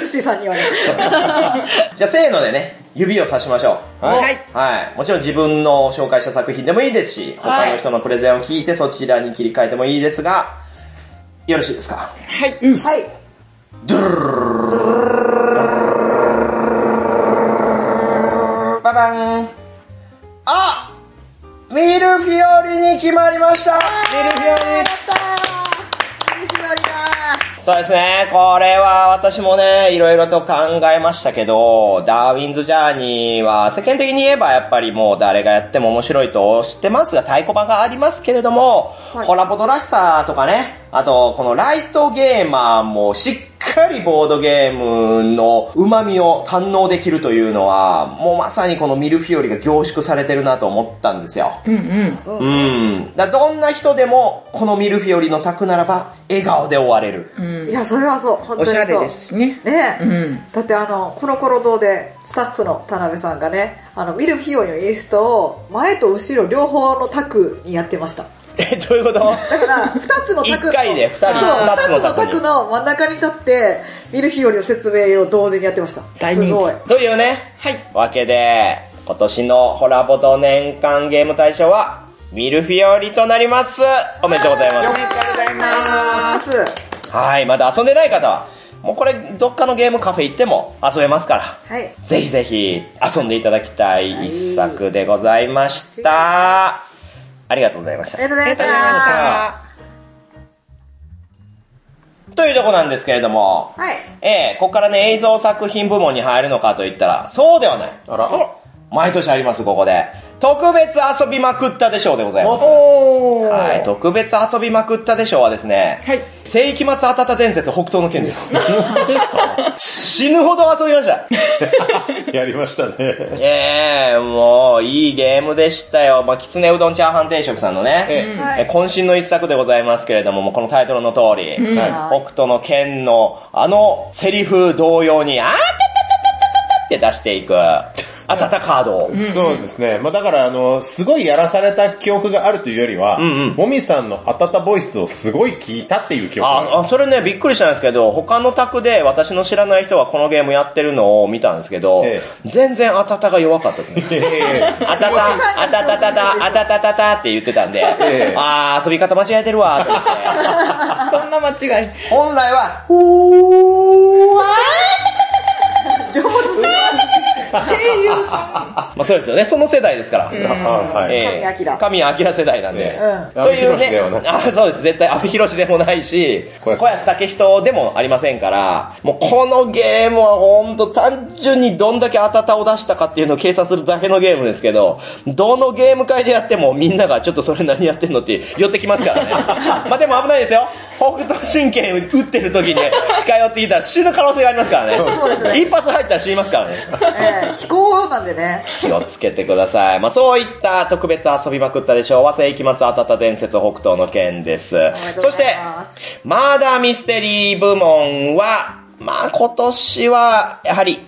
[SPEAKER 3] ーシーさんにはね。*laughs*
[SPEAKER 2] じゃあせーのでね、指をさしましょう。
[SPEAKER 5] はい。
[SPEAKER 2] はい。もちろん自分の紹介した作品でもいいですし、他の人のプレゼンを聞いてそちらに切り替えてもいいですが、よろしいですか？
[SPEAKER 5] はい。
[SPEAKER 3] はい。
[SPEAKER 2] ババン。あミルフィオリに決まりました。ミルフィオリ
[SPEAKER 3] やった。ーミルフィオリだ
[SPEAKER 2] そうですね。これは私もね、いろいろと考えましたけど、ダーウィンズ・ジャーニーは世間的に言えばやっぱりもう誰がやっても面白いと知ってますが、太鼓判がありますけれども、
[SPEAKER 3] はい。
[SPEAKER 2] コラボドらしさとかね、あとこのライトゲーマーもしっかりボードゲームの旨味を堪能できるというのは、もうまさにこのミルフィオリが凝縮されてるなと思ったんですよ。
[SPEAKER 5] うんうん。
[SPEAKER 2] うん。だどんな人でも、このミルフィオリの卓ならば、笑顔で終われる。
[SPEAKER 5] うん。
[SPEAKER 3] いや、それはそう。本当にそう。
[SPEAKER 5] おしゃれですしね。
[SPEAKER 3] ねえ。
[SPEAKER 5] うん。
[SPEAKER 3] だってあの、コロコロ堂でスタッフの田辺さんがね、あの、ミルフィオリのインストを前と後ろ両方のタクにやってました。
[SPEAKER 2] え、どういうこと？
[SPEAKER 3] だから、二つの。
[SPEAKER 2] 一回で二人
[SPEAKER 3] そう
[SPEAKER 2] 二つのタクに
[SPEAKER 3] 二つのの真ん中に立って、ミルフィオリの説明を同時にやってました。
[SPEAKER 5] 大人気
[SPEAKER 3] すごい。
[SPEAKER 2] というね、
[SPEAKER 5] はい。
[SPEAKER 2] わけで、今年のホラボド年間ゲーム大賞は、ミルフィオリとなります。おめでとうございま
[SPEAKER 5] おめでとうございます。
[SPEAKER 3] す。
[SPEAKER 2] す。はい、まだ遊んでない方は、もうこれ、どっかのゲームカフェ行っても遊べますから。
[SPEAKER 3] はい。
[SPEAKER 2] ぜひぜひ遊んでいただきたい一作でございました。ありがとうございました
[SPEAKER 3] あり。がとうございまし
[SPEAKER 5] ありがとうございました
[SPEAKER 3] た。
[SPEAKER 2] というとこなんですけれども、
[SPEAKER 3] はい。
[SPEAKER 2] ええここからね、映像作品部門に入るのかといったら、そうではない。
[SPEAKER 4] あら。
[SPEAKER 2] 毎年あります、ここで。特別遊びまくったでしょうでございます。
[SPEAKER 5] おー。
[SPEAKER 2] はい、特別遊びまくったでしょうはですね、
[SPEAKER 5] はい。
[SPEAKER 2] 世紀末あたた伝説北東の剣です。*laughs* 死ぬほど遊びました。*laughs*
[SPEAKER 4] やりましたね。
[SPEAKER 2] ええもう、いいゲームでしたよ。まあ、きつねうどんチャーハン定食さんのね、
[SPEAKER 4] え
[SPEAKER 3] はい
[SPEAKER 2] え渾身の一作でございますけれども、もうこのタイトルの通り、
[SPEAKER 5] うん
[SPEAKER 2] はい北斗の剣のあのセリフ同様に、あーたたたたたたって出していく、あたたカードを。
[SPEAKER 4] そうですね。まあだからあの、すごいやらされた記憶があるというよりは、
[SPEAKER 2] んうん。
[SPEAKER 4] もみさんのあたたボイスをすごい聞いたっていう記憶がある。
[SPEAKER 2] あ、あそれね、びっくりしたんですけど、他の宅で私の知らない人がこのゲームやってるのを見たんですけど、
[SPEAKER 4] え
[SPEAKER 2] 全然あたたが弱かったですね。
[SPEAKER 4] え
[SPEAKER 2] あたた、あたたたた、あたたたたって言ってたんで、
[SPEAKER 4] ええ
[SPEAKER 2] あー、遊び方間違えてるわ、と思って。
[SPEAKER 5] そんな間違い。
[SPEAKER 2] 本来は、うーわ
[SPEAKER 3] 上手
[SPEAKER 5] 声優さ *laughs*
[SPEAKER 2] まあそうですよね、その世代ですから。
[SPEAKER 3] 神
[SPEAKER 2] 明世代なんで。
[SPEAKER 3] うん。
[SPEAKER 2] という
[SPEAKER 4] 阿部寛ではな
[SPEAKER 2] ね、あそうです、絶対阿部寛でもないし、
[SPEAKER 4] 小安
[SPEAKER 2] 小安武人でもありませんから、もうこのゲームはほんと単純にどんだけあたたを出したかっていうのを計算するだけのゲームですけど、どのゲーム会でやってもみんながちょっとそれ何やってんのって寄ってきますからね。*laughs* まあでも危ないですよ。北斗神拳打ってる時に近寄ってきたら死ぬ可能性がありますからね。一発入ったら死にますからね。
[SPEAKER 3] ええ飛行なんでね。
[SPEAKER 2] 気をつけてください。まあそういった特別遊びまくったでしょうは世紀末あたた伝説北東の剣ですそしてマーダーミステリー部門は、まあ今年は、やはり、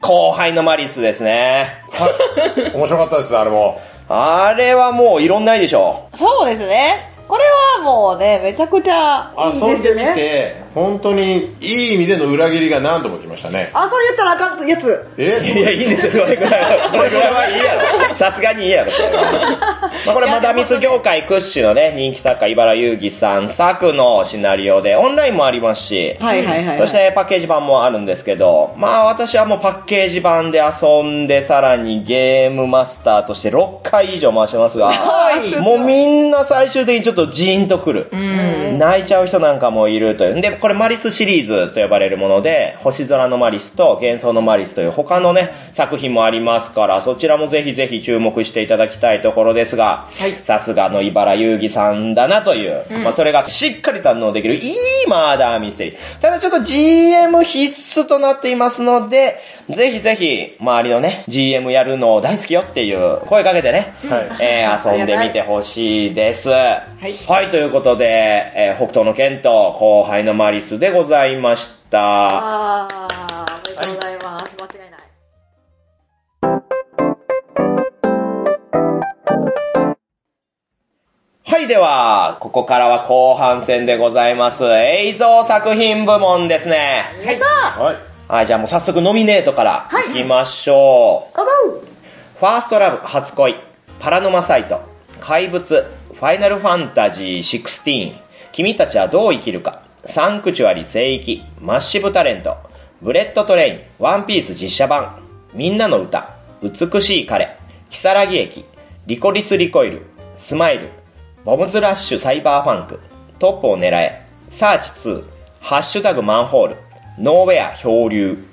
[SPEAKER 2] 後輩のマリスですね。*laughs*
[SPEAKER 4] 面白かったです、あれも。
[SPEAKER 2] あれはもういろんないでしょ
[SPEAKER 3] そうですね。これはもうね、めちゃくちゃ
[SPEAKER 4] あ、
[SPEAKER 3] いい
[SPEAKER 4] でみ
[SPEAKER 3] ですよね。
[SPEAKER 4] て、本当にいい意味での裏切りが何度も来ましたね。
[SPEAKER 3] あ、それ言ったらあかんやつ。
[SPEAKER 4] え？
[SPEAKER 2] いや、いいんですよ、それぐらいは。*laughs* それぐらいはいいやろ。さすがにいいやろ。*laughs* まあこれ、マダミス業界屈指のね、人気作家、茨遊戯さん作のシナリオで、オンラインもありますし、
[SPEAKER 3] はいはいはい。
[SPEAKER 2] そしてパッケージ版もあるんですけど、まあ私はもうパッケージ版で遊んで、さらにゲームマスターとして6回以上回してますが、もうみんな最終的にちょっとジーンとくる。泣いちゃう人なんかもいるという。で、これマリスシリーズと呼ばれるもので、星空のマリスと幻想のマリスという他のね、作品もありますから、そちらもぜひぜひ注目していただきたいところですが、さすがの茨遊戯さんだなという、まあそれがしっかり堪能できるいいマーダーミステリー。ただちょっと GM 必須となっていますので、ぜひぜひ、周りのね、GM やるの大好きよっていう声かけてね、
[SPEAKER 4] はい
[SPEAKER 2] えー遊んでみてほしいです。はい
[SPEAKER 3] はい。
[SPEAKER 2] ということで、えー北東の剣と後輩のマリスでございました。
[SPEAKER 3] あー、おめでとうございます。間違いない。
[SPEAKER 2] はい、では、ここからは後半戦でございます。映像作品部門ですね。
[SPEAKER 3] やった
[SPEAKER 4] はい。
[SPEAKER 2] はい、じゃあもう早速ノミネートから
[SPEAKER 3] はい。
[SPEAKER 2] いきましょう。
[SPEAKER 3] ーゴー。ゴ
[SPEAKER 2] ファーストラブ初恋、パラノマサイト、怪物、ファイナルファンタジー16、君たちはどう生きるか、サンクチュアリ聖域、マッシブタレント、ブレットトレイン、ワンピース実写版、みんなの歌、美しい彼、キサラギ駅、リコリスリコイル、スマイル、ボムラッシュサイバーファンク、トップを狙え、サーチ2、ハッシュタグマンホール、ノーウェア漂流、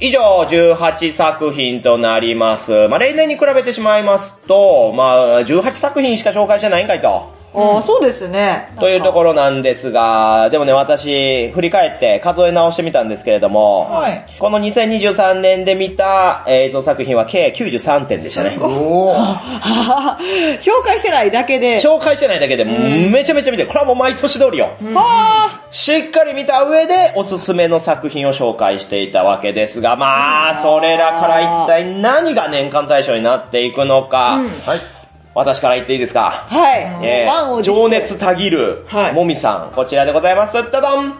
[SPEAKER 2] 以上、18作品となります。まあ、例年に比べてしまいますと、まあ、18作品しか紹介してないんかいと。
[SPEAKER 3] ー。あー、そうですね。
[SPEAKER 2] というところなんですが、でもね、私、振り返って数え直してみたんですけれども、
[SPEAKER 3] はい
[SPEAKER 2] この2023年で見た映像作品は計93点でしたね。*laughs*
[SPEAKER 3] 紹介してないだけで。
[SPEAKER 2] 紹介してないだけで、めちゃめちゃ見てる、これはもう毎年通りよ。
[SPEAKER 3] は
[SPEAKER 2] しっかり見た上でおすすめの作品を紹介していたわけですが、まあ、それらから一体何が年間大賞になっていくのか、
[SPEAKER 4] はい。
[SPEAKER 2] 私から言っていいですか？
[SPEAKER 3] ー。はい。
[SPEAKER 2] えー情熱たぎる、
[SPEAKER 5] はい
[SPEAKER 2] もみさん、こちらでございます。どどん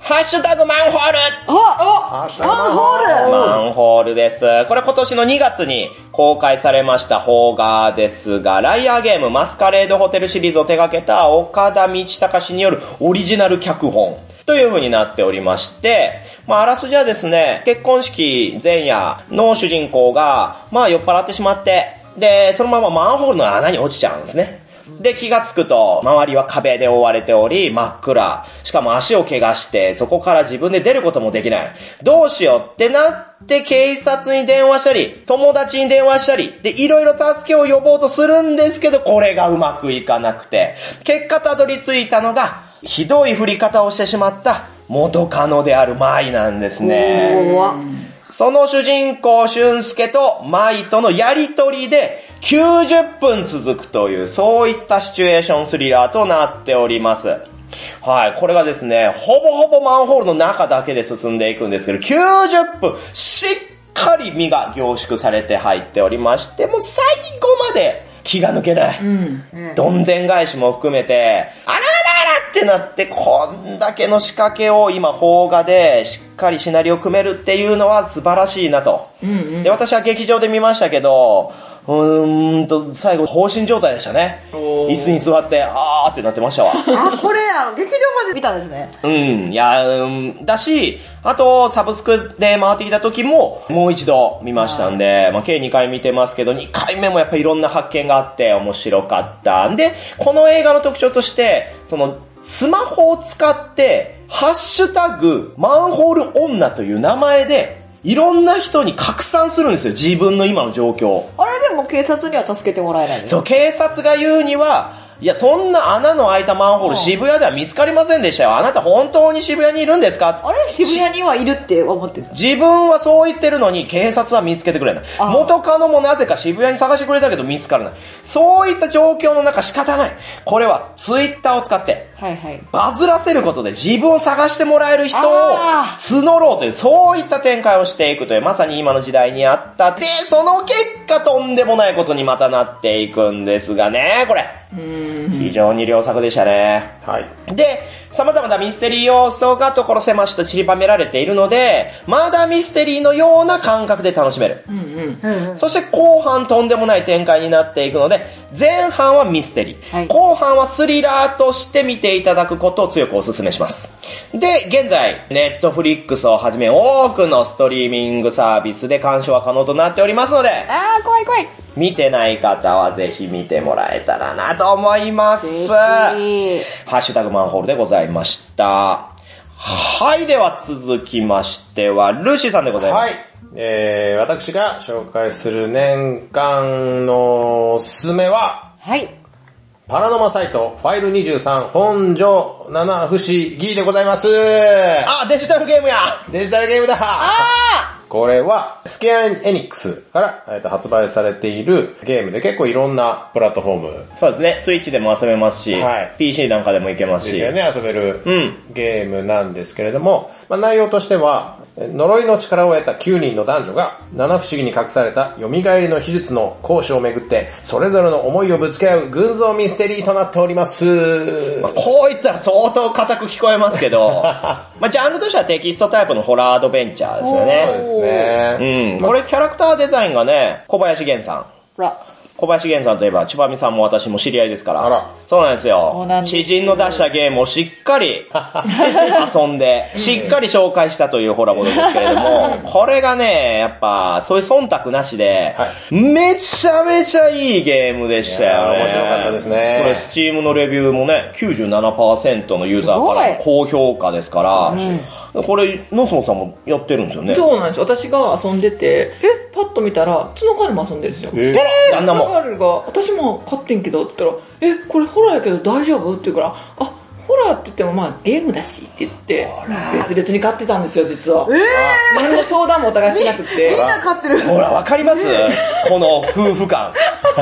[SPEAKER 2] ハッシュタグマンホール
[SPEAKER 3] あ
[SPEAKER 4] あ
[SPEAKER 3] マンホール
[SPEAKER 2] マンホールです。これ今年の2月に公開されました邦画ですが、ライアーゲームマスカレードホテルシリーズを手掛けた岡田道隆氏によるオリジナル脚本。という風になっておりまして、まあ、あらすじはですね、結婚式前夜の主人公が、まあ、酔っ払ってしまって、で、そのままマンホールの穴に落ちちゃうんですね。で、気がつくと、周りは壁で覆われており、真っ暗。しかも足を怪我して、そこから自分で出ることもできない。どうしようってなって、警察に電話したり、友達に電話したり、で、いろいろ助けを呼ぼうとするんですけど、これがうまくいかなくて、結果たどり着いたのが、ひどい振り方をしてしまった元カノである舞なんですね。その主人公俊介と舞とのやりとりで90分続くという、そういったシチュエーションスリラーとなっております。はい、これがですね、ほぼほぼマンホールの中だけで進んでいくんですけど、90分しっかり身が凝縮されて入っておりまして、もう最後まで気が抜けない。どんでん返しも含めて、あらあらあらってなって、こんだけの仕掛けを今、邦画でしっかりシナリオ組めるっていうのは素晴らしいなと。で、私は劇場で見ましたけど、うーんと、最後、放心状態でしたね。椅子に座って、あーってなってましたわ。
[SPEAKER 3] あ、これ、あの、劇場まで見たんですね。
[SPEAKER 2] うん、いや、うん、だし、あと、サブスクで回ってきた時も、もう一度見ましたんで、まあ、計2回見てますけど、2回目もやっぱりいろんな発見があって面白かった。んで、この映画の特徴として、その、スマホを使って、ハッシュタグ、マンホール女という名前で、いろんな人に拡散するんですよ、自分の今の状況。
[SPEAKER 3] あれでも警察には助けてもらえないんです
[SPEAKER 2] そう、警察が言うには、いや、そんな穴の開いたマンホール渋谷では見つかりませんでしたよ。あなた本当に渋谷にいるんですか？
[SPEAKER 3] あれ渋谷にはいるって思ってた。
[SPEAKER 2] 自分はそう言ってるのに警察は見つけてくれない。
[SPEAKER 3] あ
[SPEAKER 2] 元カノもなぜか渋谷に探してくれたけど見つからない。そういった状況の中仕方ない。これはツイッターを使って、
[SPEAKER 3] はいはい。
[SPEAKER 2] バズらせることで自分を探してもらえる人を
[SPEAKER 3] あ
[SPEAKER 2] 募ろうという、そういった展開をしていくという、まさに今の時代にあった。で、その結果とんでもないことにまたなっていくんですがね、これ。非常に良作でしたね。
[SPEAKER 4] はい。
[SPEAKER 2] で、様々なミステリー要素が所狭しと散りばめられているので、まだミステリーのような感覚で楽しめる。そして後半とんでもない展開になっていくので、前半はミステリー、
[SPEAKER 3] はい
[SPEAKER 2] 後半はスリラーとして見ていただくことを強くお勧めします。で、現在、ネットフリックスをはじめ多くのストリーミングサービスで鑑賞は可能となっておりますので、
[SPEAKER 3] あー、怖い怖い。
[SPEAKER 2] 見てない方はぜひ見てもらえたらなと思います。ハッシュタグマンホールでございました。はい、では続きましては、ルーシーさんでございます。
[SPEAKER 4] はい。えー、私が紹介する年間のおすすめは、
[SPEAKER 3] はい。
[SPEAKER 4] パラノマサイト、ファイル23、本所七不思議でございます。
[SPEAKER 2] あ、デジタルゲームや
[SPEAKER 4] デジタルゲームだ
[SPEAKER 3] あ
[SPEAKER 4] これは、スケアエニックスから、えっと発売されているゲームで結構いろんなプラットフォーム
[SPEAKER 2] そうですね。スイッチでも遊べますし、
[SPEAKER 4] はい
[SPEAKER 2] PC なんかでもいけますし。
[SPEAKER 4] ですよね、遊べる
[SPEAKER 2] うん
[SPEAKER 4] ゲームなんですけれども、まあ、内容としては、呪いの力を得た9人の男女が、七不思議に隠された蘇りの秘術の講師をめぐって、それぞれの思いをぶつけ合う群像ミステリーとなっております。
[SPEAKER 2] まあこう言ったら相当硬く聞こえますけど、*laughs* まあジャンルとしてはテキストタイプのホラーアドベンチャーですよ
[SPEAKER 4] そう
[SPEAKER 2] ね。
[SPEAKER 4] ですね。
[SPEAKER 2] うん。これキャラクターデザインがね、小林源さん。小林源さんといえば、千葉美さんも私も知り合いですから。
[SPEAKER 4] あら
[SPEAKER 2] そうなんですよ知人の出したゲームをしっかり遊んで、*laughs* しっかり紹介したというホラボドですけれども、*laughs* これがね、やっぱ、そういう忖度なしで、
[SPEAKER 4] は
[SPEAKER 2] めちゃめちゃいいゲームでしたよね。
[SPEAKER 4] 面白かったですね
[SPEAKER 2] これ、スチームのレビューもね、97%のユーザーからの高評価ですから、これ、ノスモさんもやってるんですよね。
[SPEAKER 5] そうなんですよ。私が遊んでて、え、パッと見たら、角彼も遊んでるんですよ。
[SPEAKER 4] え
[SPEAKER 2] 旦那も。
[SPEAKER 5] カルが、私も買ってんけどって言ったら、え、これホラーやけど大丈夫？って言うから、あ、ホラーって言ってもまあゲームだしって言って、別々に買ってたんですよ、実は。何の相談もお互いしてなくて。
[SPEAKER 3] みんな買ってる。
[SPEAKER 2] ほら、わかります？この夫婦感。*laughs* こ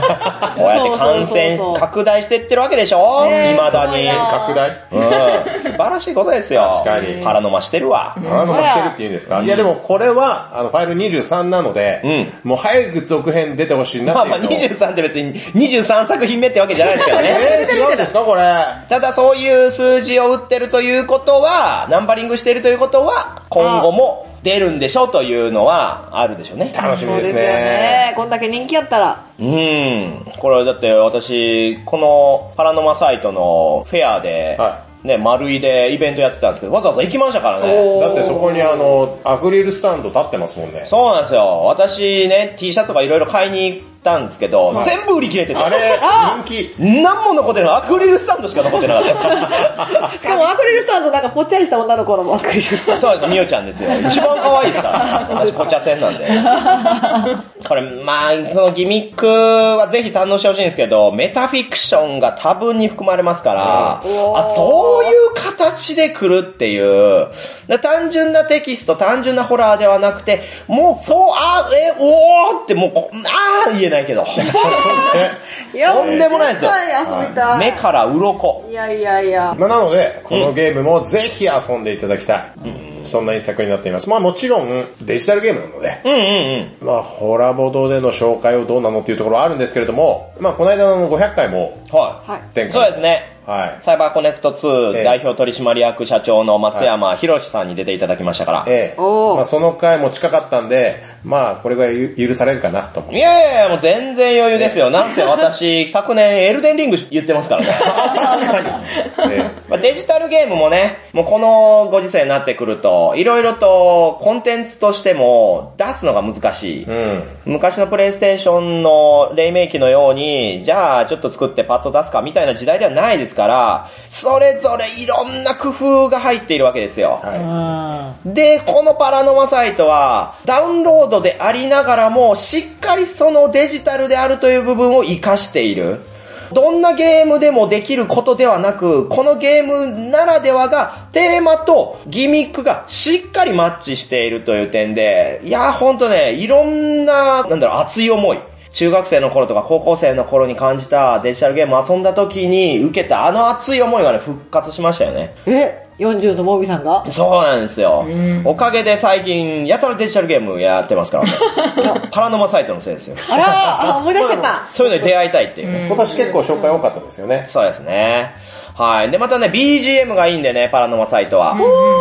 [SPEAKER 2] うやって感染
[SPEAKER 3] そうそうそうそう
[SPEAKER 2] 拡大してってるわけでしょ？
[SPEAKER 3] ねえ
[SPEAKER 2] 未だに。
[SPEAKER 4] 拡大
[SPEAKER 2] うん。素晴らしいことですよ。
[SPEAKER 4] 確かに
[SPEAKER 2] 腹飲ましてるわ。
[SPEAKER 4] 腹飲ましてるって言うんですか？いやでもこれは、あの、ファイル23なので、もう早く続編出てほしいな
[SPEAKER 2] まあまあ
[SPEAKER 4] っていうのを
[SPEAKER 2] 23って別に23作品目ってわけじゃないですけどね。
[SPEAKER 4] えー、違うんですかこれ？
[SPEAKER 2] ただそういう数字を打ってるということは、ナンバリングしてるということは、今後も出るんでしょというのはあるでしょうね。
[SPEAKER 4] 楽しみで
[SPEAKER 3] すすよ
[SPEAKER 4] ね。
[SPEAKER 3] ね。こんだけ人気やったら。
[SPEAKER 2] うん。これだって私、このパラノマサイトのフェアで、
[SPEAKER 4] は
[SPEAKER 2] ね、丸いでイベントやってたんですけど、わざわざ行きましたからね。
[SPEAKER 4] だってそこにあの、アクリルスタンド立ってますもんね。
[SPEAKER 2] そうなんですよ。私ね、T シャツとかいろいろ買いに行ったんですけど、
[SPEAKER 4] はい
[SPEAKER 2] 全部売り切れてて。
[SPEAKER 4] あれ、人気。
[SPEAKER 2] 何も残ってない。アクリルスタンドしか残ってなかったです。*laughs*
[SPEAKER 3] しかもアクリルスタンドなんかぽっちゃりした女の子のもアクリルスタンド。*laughs*
[SPEAKER 2] そうです、みおちゃんですよ。一番可愛いですから。私、ポチャ戦なんで。これ、まあ、そのギミックはぜひ堪能してほしいんですけど、メタフィクションが多分に含まれますから、
[SPEAKER 3] うん
[SPEAKER 2] あ、そういう形で来るっていう。で単純なテキスト、単純なホラーではなくて、もう、そう、あ、え、おーってもうこ、あー言えないけど。
[SPEAKER 4] そうですね。
[SPEAKER 2] とんでもないですよ
[SPEAKER 3] 遊びたい。
[SPEAKER 2] 目から鱗。
[SPEAKER 3] いやいやいや。
[SPEAKER 4] まあ、なので、このゲームもぜひ遊んでいただきたい。そんな一作になっています。まあもちろん、デジタルゲームなので、
[SPEAKER 2] うんうんうん。
[SPEAKER 4] まあ、ホラボドでの紹介をどうなのっていうところはあるんですけれども、まあ、この間の500回も、
[SPEAKER 2] はい。
[SPEAKER 3] はい。
[SPEAKER 4] 展開。
[SPEAKER 2] そうですね。
[SPEAKER 4] はい。
[SPEAKER 2] サイバーコネクト2
[SPEAKER 4] ええ
[SPEAKER 2] 代表取締役社長の松山博さんに出ていただきましたから。
[SPEAKER 4] ええ。まあ、その回も近かったんで、まあ、これぐらい許されるかなと思う。
[SPEAKER 2] いやいやいや、もう全然余裕ですよ。なんせ私、*laughs* 昨年エルデンリング言ってますからね。
[SPEAKER 4] え *laughs*
[SPEAKER 2] まあデジタルゲームもね、もうこのご時世になってくると、いろいろとコンテンツとしても出すのが難しい。
[SPEAKER 4] えうん。
[SPEAKER 2] 昔のプレイステーションの黎明期のように、じゃあちょっと作ってパッと出すかみたいな時代ではないですから、それぞれいろんな工夫が入っているわけですよ。
[SPEAKER 4] は
[SPEAKER 2] で、このパラノマサイトは、ダウンロードでありながらも、しっかりそのデジタルであるという部分を活かしている。どんなゲームでもできることではなく、このゲームならではが、テーマとギミックがしっかりマッチしているという点で、いや、ほんとね、いろんな、なんだろう、熱い思い。中学生の頃とか高校生の頃に感じたデジタルゲームを遊んだ時に受けたあの熱い思いがね、復活しましたよね。
[SPEAKER 3] え ?40 のモビさんが？
[SPEAKER 2] そうなんですよ。おかげで最近、やたらデジタルゲームやってますからね。*laughs* パラノマサイトのせいですよ。
[SPEAKER 3] あら、あ、思い出しちゃった。
[SPEAKER 2] そういうのに出会いたいっていうね。
[SPEAKER 4] 今年結構紹介多かったですよね。
[SPEAKER 2] そうですね。はい。で、またね、BGM がいいんでね、パラノマサイトは。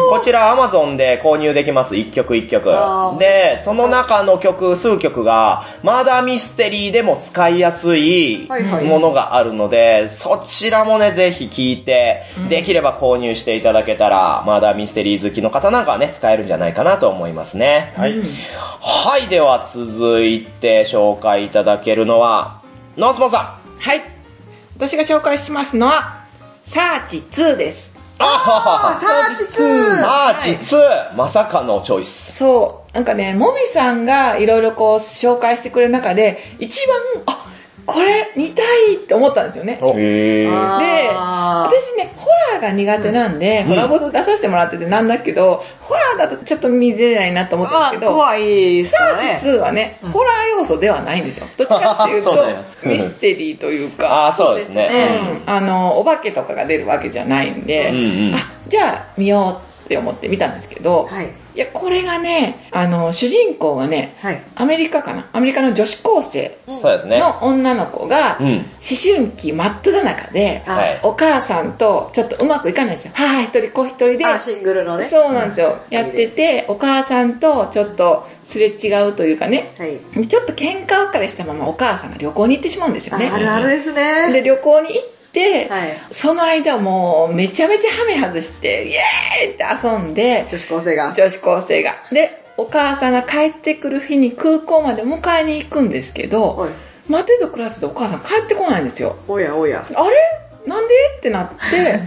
[SPEAKER 2] こちら Amazon で購入できます。一曲一曲
[SPEAKER 3] あー。
[SPEAKER 2] で、その中の曲、数曲が、マーダーミステリーでも使いやすい
[SPEAKER 3] はいはい
[SPEAKER 2] ものがあるので、そちらもね、ぜひ聞いて、できれば購入していただけたら、マーダーミステリー好きの方なんかはね、使えるんじゃないかなと思いますね。
[SPEAKER 4] はい。
[SPEAKER 2] はい、では続いて紹介いただけるのは、ノースモンさん。
[SPEAKER 5] はい。私が紹介しますのは、サーチ2です。
[SPEAKER 2] あ
[SPEAKER 3] サーチ2
[SPEAKER 2] サーチ2、まさかのチョイス。
[SPEAKER 5] そう。なんかね、もみさんがいろいろこう紹介してくれる中で、一番、あ、これ見たいって思ったんですよね。
[SPEAKER 4] お
[SPEAKER 2] へー。
[SPEAKER 5] で、私ね、ホラーが苦手なんで、ホラボド出させてもらっててなんだけど、ホラーだとちょっと見れないなと思ったん
[SPEAKER 3] まあ、
[SPEAKER 5] ですけど、
[SPEAKER 3] 怖いですか
[SPEAKER 5] サー。チ2はね、ホラー要素ではないんですよ。どっちかっていうとミステリーというか、
[SPEAKER 2] ああ、そうですね。
[SPEAKER 5] うん、あの、お化けとかが出るわけじゃないんで、
[SPEAKER 2] うんうん
[SPEAKER 5] あ、じゃあ見ようって思って見たんですけど、
[SPEAKER 3] はい。
[SPEAKER 5] いや、これがね、あの、主人公がね、
[SPEAKER 3] はい。
[SPEAKER 5] アメリカかな？アメリカの女子高生
[SPEAKER 2] そうですね。
[SPEAKER 5] の女の子が、
[SPEAKER 2] うん。
[SPEAKER 5] 思春期真っ只中で、
[SPEAKER 3] あ
[SPEAKER 2] はい。
[SPEAKER 5] お母さんとちょっとうまくいかないんですよ。母一人子一人で。
[SPEAKER 3] あ、シングルのね。
[SPEAKER 5] そうなんですよ。やってて、お母さんとちょっとすれ違うというかね、
[SPEAKER 3] はい。
[SPEAKER 5] ちょっと喧嘩別れしたままお母さんが旅行に行ってしまうんですよね。
[SPEAKER 3] あるあるですね。
[SPEAKER 5] で、旅行に行って、
[SPEAKER 3] はい。
[SPEAKER 5] その間もうめちゃめちゃハメ外して、イエーイって遊んで、
[SPEAKER 3] 女子高生が。
[SPEAKER 5] 女子高生が。で、お母さんが帰ってくる日に空港まで迎えに行くんですけど、
[SPEAKER 3] おい。
[SPEAKER 5] 待てど暮らせどお母さん帰ってこないんですよ。
[SPEAKER 3] おやおや。
[SPEAKER 5] あれ？なんで？ってなって、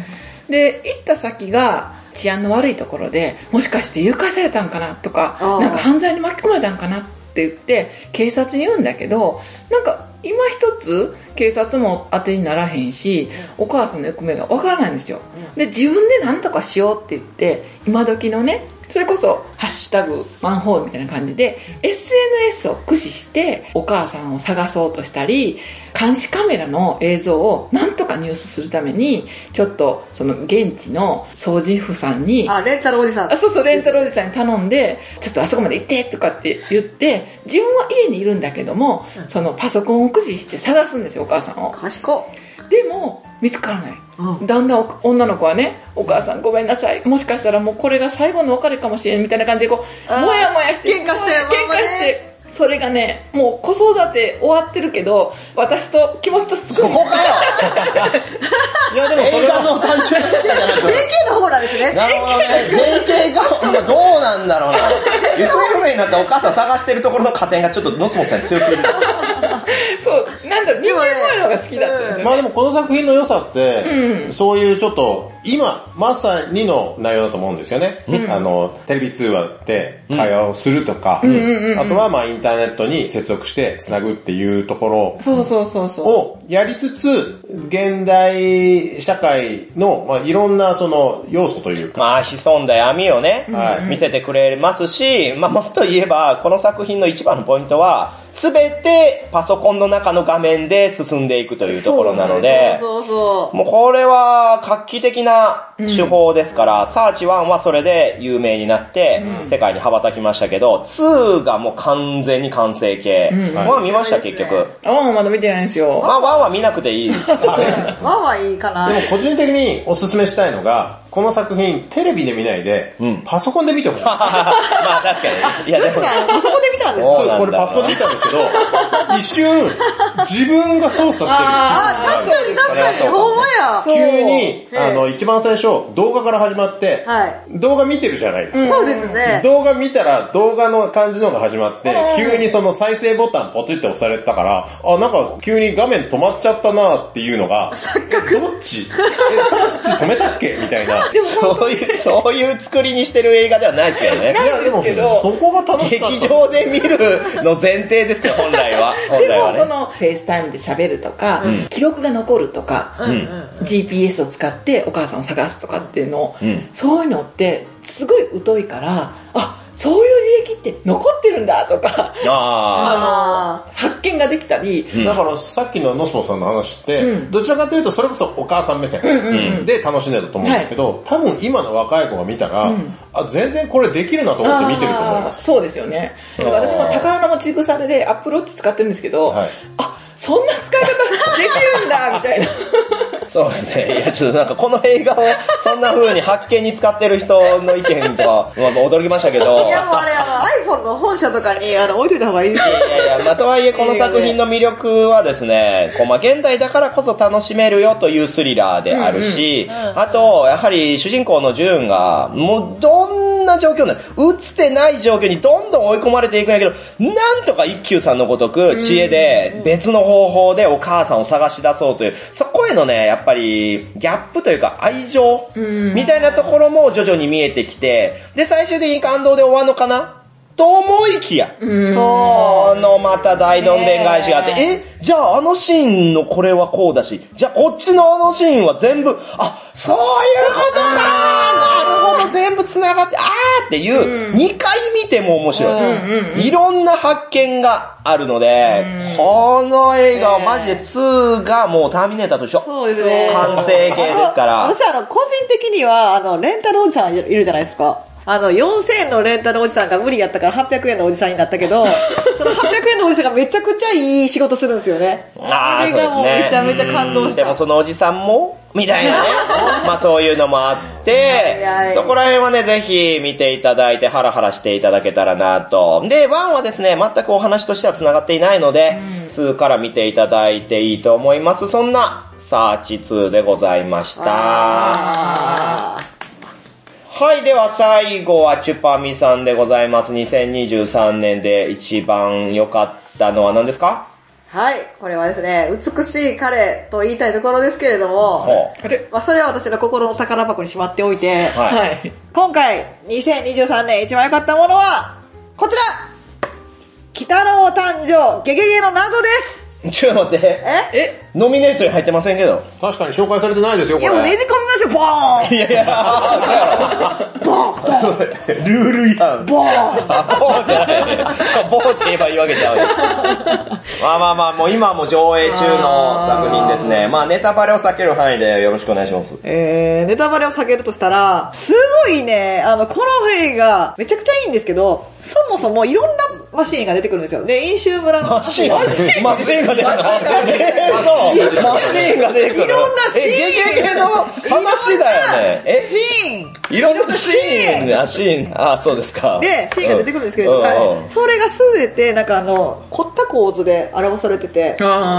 [SPEAKER 5] *laughs* で、行った先が治安の悪いところで、もしかして誘拐されたんかなとかなんか犯罪に巻き込まれたんかなって言って、警察に言うんだけど、なんか今一つ警察も当てにならへんし、お母さんの行方がわからないんですよ。で、自分で何とかしようって言って、今時のね、それこそ、ハッシュタグ、マンホールみたいな感じで、SNS を駆使して、お母さんを探そうとしたり、監視カメラの映像をなんとか入手するために、ちょっと、その現地の掃除婦さんに、
[SPEAKER 3] あ、レンタルおじさん。
[SPEAKER 5] あそうそう、レンタルおじさんに頼んで、ちょっとあそこまで行ってとかって言って、自分は家にいるんだけども、そのパソコンを駆使して探すんですよ、お母さんを。
[SPEAKER 3] 賢っ。
[SPEAKER 5] でも、見つからない。
[SPEAKER 3] うん。
[SPEAKER 5] だんだんお女の子はね、お母さんごめんなさい。もしかしたらもうこれが最後の別れかもしれんみたいな感じでこう、もやもやして、
[SPEAKER 3] 喧嘩して
[SPEAKER 5] 喧嘩して、それがね、もう子育て終わってるけど、私と気持ちとすごい。
[SPEAKER 2] そこかよ
[SPEAKER 4] いやでもそ
[SPEAKER 2] 映
[SPEAKER 4] れ
[SPEAKER 2] の単純だったじゃなく
[SPEAKER 3] JK の方なんですね。
[SPEAKER 2] なるほどね。JK が、まあどうなんだろうな。行方不明になったお母さん探してるところの加点がちょっとノスモスさんに強すぎる。*laughs*
[SPEAKER 5] そう、なんだろう、人間っぽいのが好きだったんですよね。
[SPEAKER 4] まあでもこの作品の良さって、
[SPEAKER 5] うん。
[SPEAKER 4] そういうちょっと、今、まさにの内容だと思うんですよね。あの、テレビ通話で会話をするとか、あとはまあインターネットに接続して繋ぐっていうところ
[SPEAKER 5] そうそうそうそう。
[SPEAKER 4] をやりつつ、現代社会の、まあ、いろんなその要素というか、
[SPEAKER 2] まあ、潜んだ闇をね、
[SPEAKER 4] はい。
[SPEAKER 2] 見せてくれますし、まあ、もっと言えば、この作品の一番のポイントは、すべてパソコンの中の画面で進んでいくというところなので、
[SPEAKER 3] そうそう。
[SPEAKER 2] もうこれは画期的な手法ですから、サーチ1はそれで有名になって、世界に羽ばたきましたけど、2がもう完全に完成形。
[SPEAKER 5] ん
[SPEAKER 2] 1見ました結局。
[SPEAKER 5] ああ、まだ見てないんですよ。
[SPEAKER 2] まあ1は見なくていいです。
[SPEAKER 3] まあまあいいかな。
[SPEAKER 4] でも個人的におすすめしたいのが、この作品テレビで見ないで、
[SPEAKER 2] うん。
[SPEAKER 4] パソコンで見てほしい。*laughs*
[SPEAKER 2] まあ確かに。いやでも、
[SPEAKER 3] 確かに、パソコンで見たんです
[SPEAKER 2] そう
[SPEAKER 4] これパソコンで見たんですけど、*laughs* 一瞬、自分が操作してる。
[SPEAKER 3] あ、確かに確かに、ほんまや。
[SPEAKER 4] 急に、あの、一番最初、動画から始まって、
[SPEAKER 3] はい。
[SPEAKER 4] 動画見てるじゃないですか。
[SPEAKER 3] そうですね。
[SPEAKER 4] 動画見たら動画の感じのが始まって、急にその再生ボタンポチって押されたから、あ、なんか急に画面止まっちゃったなっていうのが、*laughs* どっち？え、さっき止めたっけ？みたいな。い
[SPEAKER 2] そういう、そういう作りにしてる映画ではないですけどね。
[SPEAKER 4] や、でも、
[SPEAKER 5] ですけど
[SPEAKER 4] そこが楽し。
[SPEAKER 2] 劇場で見るの前提ですけど、本来は。本
[SPEAKER 5] で
[SPEAKER 2] 来はね。
[SPEAKER 5] もその FaceTime で喋るとか、記録が残るとか、
[SPEAKER 3] うんうん。
[SPEAKER 5] GPS を使ってお母さんを探すとかっていうのを、
[SPEAKER 2] うん
[SPEAKER 5] そういうのってすごい疎いから、あ、そういう履歴って残ってるんだとか、
[SPEAKER 2] あ
[SPEAKER 3] あ *laughs*
[SPEAKER 5] 発見ができたり、
[SPEAKER 2] うん。
[SPEAKER 4] だからさっきのノスモさんの話って、
[SPEAKER 5] うん。
[SPEAKER 4] どちらかというとそれこそお母さん目線で楽しんでると思うんですけど、多分今の若い子が見たら、
[SPEAKER 5] うん。
[SPEAKER 4] あ、全然これできるなと思って見てると思います。
[SPEAKER 5] そうですよね。だから私も宝の持ち腐れでアップローチ使ってるんですけど、
[SPEAKER 4] はい。
[SPEAKER 5] あ、そんな使い方できるんだみたいな。
[SPEAKER 2] あ。そうですね。いや、ちょっとなんかこの映画をそんな風に発見に使ってる人の意見とは、まあ驚きましたけど。
[SPEAKER 3] あ。いやもうあれ、あの iPhone の本社とかにあの置いといた方がいいですよ。
[SPEAKER 2] いやいや、まあ、とはいえこの作品の魅力はですね、こう、まあ、現代だからこそ楽しめるよというスリラーであるし、あと、やはり主人公のジューンが、もうどんな状況なん打つてない状況にどんどん追い込まれていくんやけど、なんとか一休さんのごとく知恵で別の方法でお母さんを探し出そうという、そこへのね、やっぱりギャップというか愛情
[SPEAKER 5] ん。
[SPEAKER 2] みたいなところも徐々に見えてきて、で、最終的に感動で終わるのかな？と思いきや、
[SPEAKER 5] うん。
[SPEAKER 2] このまた大どんでん返しがあって、え、じゃああのシーンのこれはこうだし、じゃあこっちのあのシーンは全部、あ、そういうことかほど、全部繋がって、あーっていう、2回見ても面白い。いろんな発見があるので、この映画はマジで2がもうターミネーターと一緒。
[SPEAKER 3] そうですね。
[SPEAKER 2] 完成形ですから。
[SPEAKER 3] 私あの、個人的には、あの、レンタルおじさんいるじゃないですか。あの、4000円のレンタルおじさんが無理やったから800円のおじさんになったけど、*laughs* その800円のおじさんがめちゃくちゃいい仕事するんですよね。
[SPEAKER 2] あー
[SPEAKER 3] れがもう
[SPEAKER 2] そうですね
[SPEAKER 3] めちゃめちゃ感動した。
[SPEAKER 2] でもそのおじさんもみたいなね。*laughs* まあそういうのもあってそこら辺はね、ぜひ見ていただいてハラハラしていただけたらなと。で、1はですね、全くお話としては繋がっていないので、2から見ていただいていいと思います。そんな、サーチ2でございました。
[SPEAKER 3] あ
[SPEAKER 2] はい、では最後はチュパミさんでございます。2023年で一番良かったのは何ですか？
[SPEAKER 3] ーはい、これはですね、美しい彼と言いたいところですけれども、まあそれは私の心の宝箱にしまっておいて、
[SPEAKER 2] う。はい。
[SPEAKER 5] はい。
[SPEAKER 3] 今回、2023年一番良かったものは、こちら北郎誕生、ゲゲゲの謎です *laughs*
[SPEAKER 2] ちょっと待って。
[SPEAKER 3] え？
[SPEAKER 5] え？
[SPEAKER 2] ノミネートに入ってませんけど。
[SPEAKER 4] 確かに紹介されてないですよ、これ。
[SPEAKER 3] いやもうねじ込みましょう、ボーン
[SPEAKER 2] いやいや、そうやろ。
[SPEAKER 3] ボーンボーン
[SPEAKER 2] ルールやん。
[SPEAKER 3] ボーン
[SPEAKER 2] あボーってない。そう、ボーって言えばいいわけちゃうよ。まあまあまあ、もう今はもう上映中の作品ですね。まあネタバレを避ける範囲でよろしくお願いします。
[SPEAKER 3] えー、ネタバレを避けるとしたら、すごいね、あの、この映画、めちゃくちゃいいんですけど、そもそもいろんなマシーンが出てくるんですよ。で、飲酒村の
[SPEAKER 2] マシーンマシーンマシーンが出てくる。マシーンが出てくる。
[SPEAKER 3] いろんなシーン。
[SPEAKER 2] え、ゲゲゲの話だよね。え、
[SPEAKER 3] シーン。
[SPEAKER 2] いろんなシーン、あ、シーン、あ、そうですか。
[SPEAKER 3] で、シーンが出てくるんですけれどはい。それがすべて、なんかあの、凝った構図で表されてて、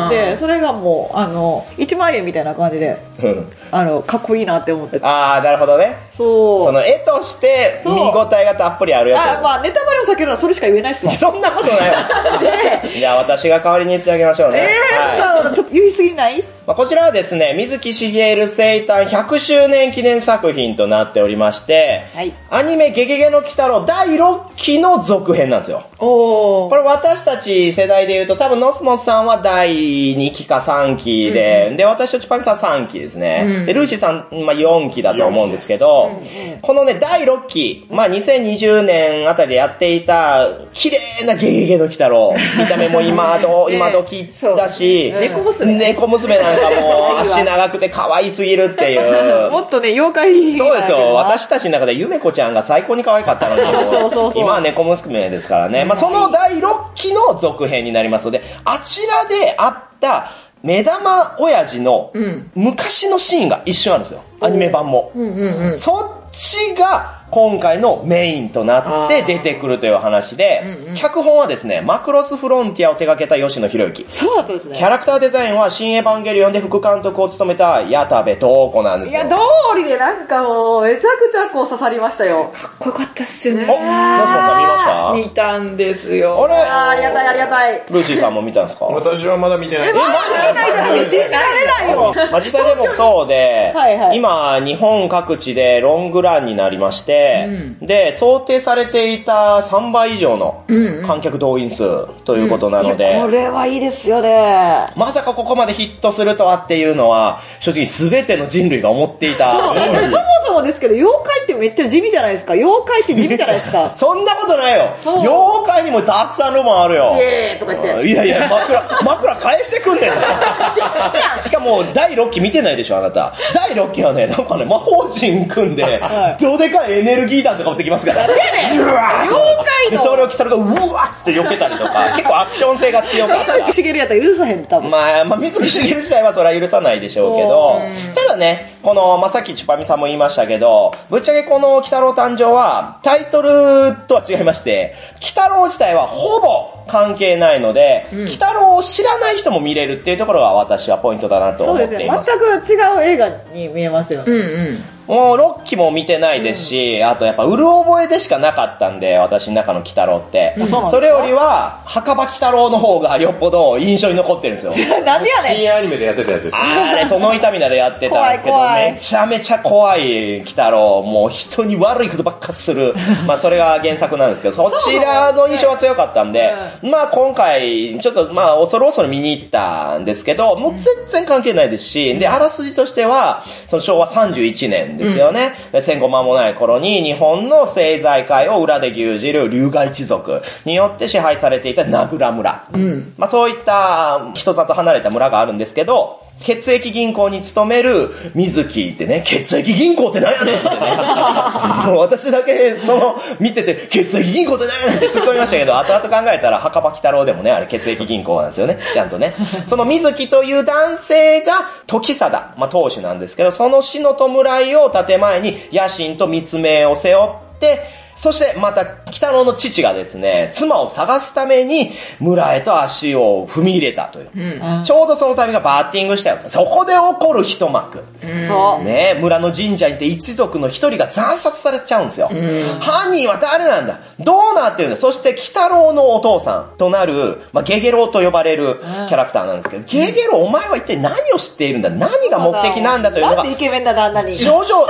[SPEAKER 3] で、それがもう、あの、1万円みたいな感じで、
[SPEAKER 2] うん
[SPEAKER 3] あの、かっこいいなって思ってて。
[SPEAKER 2] あー、なるほどね。
[SPEAKER 3] そう。
[SPEAKER 2] その絵として見応えがたっぷりあるやつや
[SPEAKER 3] あ、まあネタバレを避けるのはそれしか言えないっすわ。
[SPEAKER 2] そんなことないわ。*laughs*
[SPEAKER 3] で、
[SPEAKER 2] じゃあ私が代わりに言ってあげましょうね。
[SPEAKER 3] えー、
[SPEAKER 2] はい
[SPEAKER 3] ちょっと言い過ぎない？
[SPEAKER 2] まあ、こちらはですね、水木しげる生誕100周年記念作品となっておりまして、
[SPEAKER 3] はい。
[SPEAKER 2] アニメゲゲゲの鬼太郎第6期の続編なんですよ。これ私たち世代で言うと多分ノスモスさんは第2期か3期で、で、私とチュパミさん3期ですね。
[SPEAKER 5] うん
[SPEAKER 2] で、ルーシーさん、まあ、4期だと思うんですけど、このね、第6期、まあ、2020年あたりでやっていた、綺麗なゲゲゲの鬼太郎。見た目も今ど、*laughs* 今時だし、
[SPEAKER 5] 猫娘。
[SPEAKER 2] 猫娘。なんかも *laughs* 足長くて可愛すぎるっていう。*laughs*
[SPEAKER 3] もっとね、妖怪
[SPEAKER 2] そうですよ。
[SPEAKER 3] 私
[SPEAKER 2] 私たちの中でゆめこちゃんが最高に可愛かったのに、*laughs* 今は猫娘ですからね。まあ、その第6期の続編になりますので、あちらであった目玉親父の
[SPEAKER 5] うん
[SPEAKER 2] 昔のシーンが一瞬あるんですよ。アニメ版も。そっちが今回のメインとなって出てくるという話で、
[SPEAKER 5] うんうん
[SPEAKER 2] 脚本はですね、マクロスフロンティアを手掛けた吉野博之。
[SPEAKER 3] そうだったですね。
[SPEAKER 2] キャラクターデザインは新エヴァンゲリオンで副監督を務めた矢田部東子なんですよ。
[SPEAKER 3] いや、通りでなんかもう、めちゃくちゃこう刺さりましたよ。
[SPEAKER 5] かっこよかったっすよね。
[SPEAKER 2] お、マスモさん見ました？
[SPEAKER 5] 見たんですよ。
[SPEAKER 2] あれ？
[SPEAKER 3] あーありがたいありがたい。
[SPEAKER 2] ルーシーさんも見たんですか？
[SPEAKER 4] 私はまだ見てない。
[SPEAKER 3] え、マジでないだろ信じられないよ。
[SPEAKER 2] まあ実際でもそうで
[SPEAKER 3] はいはい
[SPEAKER 2] 今日本各地でロングランになりまして、で、想定されていた3倍以上の
[SPEAKER 5] うんうん
[SPEAKER 2] 観客動員数ということなので、
[SPEAKER 3] これはいいですよね。
[SPEAKER 2] まさかここまでヒットするとはっていうのは、正直全ての人類が思っていた。
[SPEAKER 3] でそもそもですけど、妖怪ってめっちゃ地味じゃないですか。妖怪って地味じゃないですか。*laughs*
[SPEAKER 2] そんなことないよ妖怪にもたくさんロマンあるよ
[SPEAKER 3] イエーイとか言って。
[SPEAKER 2] いやいや、枕、*laughs* 枕返してくんねん。しかも、第6期見てないでしょ、あなた。第6期はね、なんかね、魔法陣組んで
[SPEAKER 3] は、
[SPEAKER 2] どでかいエネルギー弾とか持ってきますから。
[SPEAKER 3] 妖怪
[SPEAKER 2] で、
[SPEAKER 3] の。
[SPEAKER 2] それを来たらが、うわっつって避けたりとか、*laughs* 結構アクション性が強かった。
[SPEAKER 3] しげるやったら許さへん、多分。
[SPEAKER 2] まあ、まあ、水木しげる自体はそれは許さないでしょうけど、ただね、この、まあ、さっきチュパミさんも言いましたけど、ぶっちゃけこの、鬼太郎誕生は、タイトルとは違いまして、鬼太郎自体はほぼ関係ないので、鬼太郎を知らない人も見れるっていうところが私はポイントだなと
[SPEAKER 3] そうですね。
[SPEAKER 2] 思っています。
[SPEAKER 3] 全く違う映画に見えますよね。
[SPEAKER 5] うんうん。
[SPEAKER 2] もう6期も見てないですし、あとやっぱうる覚えでしかなかったんで、私の中の鬼太郎って。
[SPEAKER 3] そうなん
[SPEAKER 2] それよりは、墓場鬼太郎の方がよっぽど印象に残ってるんですよ。*laughs*
[SPEAKER 3] なんでやねん。
[SPEAKER 4] 深夜アニメでやってたやつですね。
[SPEAKER 2] あれ、その痛みなでやってたんですけど、
[SPEAKER 3] 怖い怖い
[SPEAKER 2] めちゃめちゃ怖い鬼太郎、もう人に悪いことばっかする。*laughs* まあそれが原作なんですけど、そちらの印象が強かったんで、まあ今回、ちょっとまあ恐る恐る見に行ったんですけど、もう全然関係ないですし、で、あらすじとしては、その昭和31年ですよね。で戦後間もない頃に日本の政財界を裏で牛耳る龍河一族によって支配されていた名倉村。まあそういった人里離れた村があるんですけど、血液銀行に勤める水木ってね、血液銀行って何やねんってね。*laughs* 私だけ、その、見てて、血液銀行って何やねんって突っ込みましたけど、後々考えたら、墓場鬼太郎でもね、あれ血液銀行なんですよね。ちゃんとね。その水木という男性が、時貞、まあ当主なんですけど、その死の弔いを建前に、野心と密命を背負って、そしてまた、北野の父がですね、妻を探すために村へと足を踏み入れたという。ちょうどその旅がバッティングしたよ。そこで起こる一幕。
[SPEAKER 3] そう。
[SPEAKER 2] ね村の神社にて一族の一人が惨殺されちゃうんですよ。犯人は誰なんだ？どうなってるんだ？そして、鬼太郎のお父さんとなる、まあ、ゲゲロウと呼ばれるキャラクターなんですけど、ゲゲロウお前は一体何を知っているんだ？何が目的なんだというのが
[SPEAKER 3] なんでイケメンだな、あんなに。
[SPEAKER 2] 徐々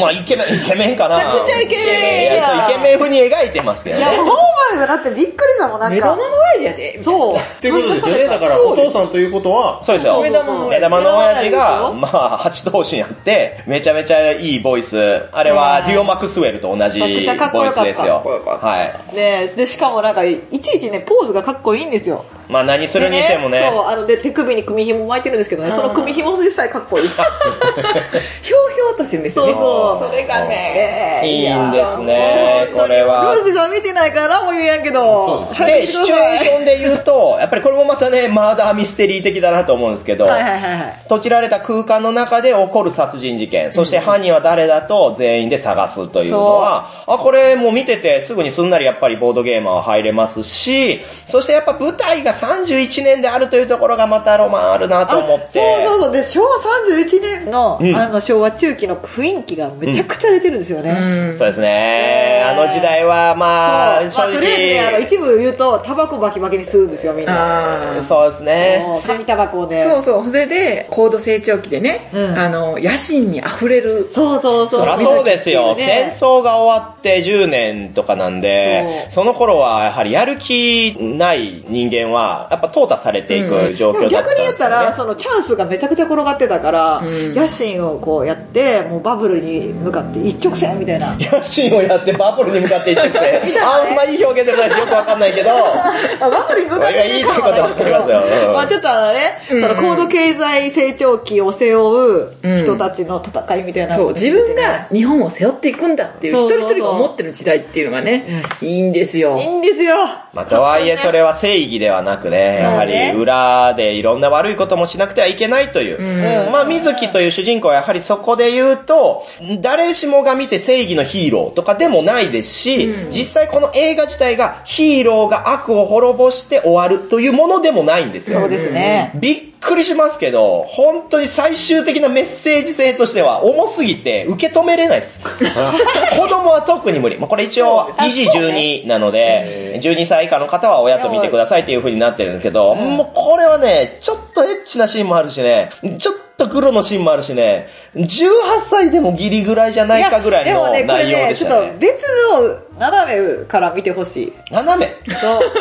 [SPEAKER 2] まあ、イケメン、イケメンかな。
[SPEAKER 3] めちゃくちゃイケメン
[SPEAKER 2] ケメン風に描いてますけど
[SPEAKER 3] いや、
[SPEAKER 2] ね
[SPEAKER 3] ほ。んまにだってびっくりしたもん、なんか
[SPEAKER 5] 目玉。の親父やで。
[SPEAKER 3] そう。
[SPEAKER 4] っていうことですよね。だから、お父さんということは、
[SPEAKER 2] そうですよ。
[SPEAKER 5] 目玉の親父
[SPEAKER 2] 目玉の親父
[SPEAKER 3] 目玉
[SPEAKER 2] が、まあ、八頭身あって、めちゃめちゃいいボイス。あれは、デュオ・マクスウェルと同じボイスですよ
[SPEAKER 5] かっこよかっ。た
[SPEAKER 2] はい。
[SPEAKER 3] で、で、しかもなんか、いちいちね、ポーズがかっこいいんですよ。
[SPEAKER 2] まあ、何するにしてもね。
[SPEAKER 3] そう、あの、で、手首に組紐巻いてるんですけどね、その組紐でさえかっこいい。*laughs*
[SPEAKER 5] ひょうひょうとしてるんですよね。
[SPEAKER 3] そうそう
[SPEAKER 5] それがね、
[SPEAKER 3] え
[SPEAKER 2] いいんですね、これは。
[SPEAKER 3] ルーズさん見てないからもう言えやんけど。
[SPEAKER 2] で、シチュエーションで言うと、*laughs* やっぱりこれもまたね、マーダーミステリー的だなと思うんですけど、
[SPEAKER 3] はいはいはいはい。
[SPEAKER 2] 閉じられた空間の中で起こる殺人事件、そして犯人は誰だと全員で探すというのは、あ、これもう見ててすぐにすんなりやっぱりボードゲーマーは入れますし、そしてやっぱ舞台が31年であるというところがまたロマンあるなと思って。
[SPEAKER 3] そうそうそう。で、昭和31年の、
[SPEAKER 2] うん
[SPEAKER 3] あの、昭和中期の雰囲気がめちゃくちゃ出てるんですよね。
[SPEAKER 5] うん。
[SPEAKER 2] そうですね。
[SPEAKER 3] ね
[SPEAKER 2] あの時代はまあ、正
[SPEAKER 3] そうまあ、とりあえずね、あの、
[SPEAKER 2] 直、
[SPEAKER 3] 一部言うと、タバコバキバキに吸うんですよ、みんな。
[SPEAKER 2] そうですね。
[SPEAKER 3] もう紙タバコをね。
[SPEAKER 5] そうそう。それで、高度成長期でね、
[SPEAKER 3] うん
[SPEAKER 5] あの、野心に溢れる。
[SPEAKER 3] そうそうそう。
[SPEAKER 2] そりゃそうですよ。
[SPEAKER 3] ね
[SPEAKER 2] 戦争が終わって10年とかなんで、
[SPEAKER 3] そ
[SPEAKER 2] の頃はやはりやる気ない人間は、やっぱ淘汰されていく状況だったん
[SPEAKER 3] 逆に言った。ら、そのチャンスがめちゃくちゃ転がってたから、
[SPEAKER 5] うん
[SPEAKER 3] 野心をこうやって、もうバブルに向かって一直線みたいな。*laughs*
[SPEAKER 2] 野心をやってバブルに向かって一直線。あんまいい表現でもないしよくわかんないけど、*laughs*
[SPEAKER 3] あバブルに向かって
[SPEAKER 2] いたいことはわかりますようん
[SPEAKER 3] まあちょっとあのね、
[SPEAKER 5] うん
[SPEAKER 3] その高度経済成長期を背負う人たちの戦いみたいな。
[SPEAKER 5] そう、自分が日本を背負っていくんだっていう、一人一人が思ってる時代っていうのがね、いいんですよ
[SPEAKER 3] い。いんですよ。
[SPEAKER 2] まあ、とはいえそれは正義ではなくね、やはり裏でいろんな悪いこともしなくてはいけないという。
[SPEAKER 3] うん
[SPEAKER 2] まあ、水木という主人公はやはりそこで言うと、誰しもが見て正義のヒーローとかでもないですし、
[SPEAKER 5] うん
[SPEAKER 2] 実際この映画自体がヒーローが悪を滅ぼして終わるというものでもないんですよ。
[SPEAKER 3] そうですね。
[SPEAKER 2] びっくりしますけど、本当に最終的なメッセージ性としては重すぎて受け止めれないです。*laughs* 子供は特に無理。まあ、これ一応、
[SPEAKER 3] そうですね
[SPEAKER 2] 2時12なので、12歳以下の方は親と見てくださいっていう風になってるんですけど、もうこれはね、ちょっとエッチなシーンもあるしね、ちょっと黒のシーンもあるしね、18歳でもギリぐらいじゃないかぐらいの
[SPEAKER 3] やでもね、これ
[SPEAKER 2] 内容
[SPEAKER 3] ね、
[SPEAKER 2] でしたね。
[SPEAKER 3] ちょっと別の斜めから見てほしい。
[SPEAKER 2] 斜め？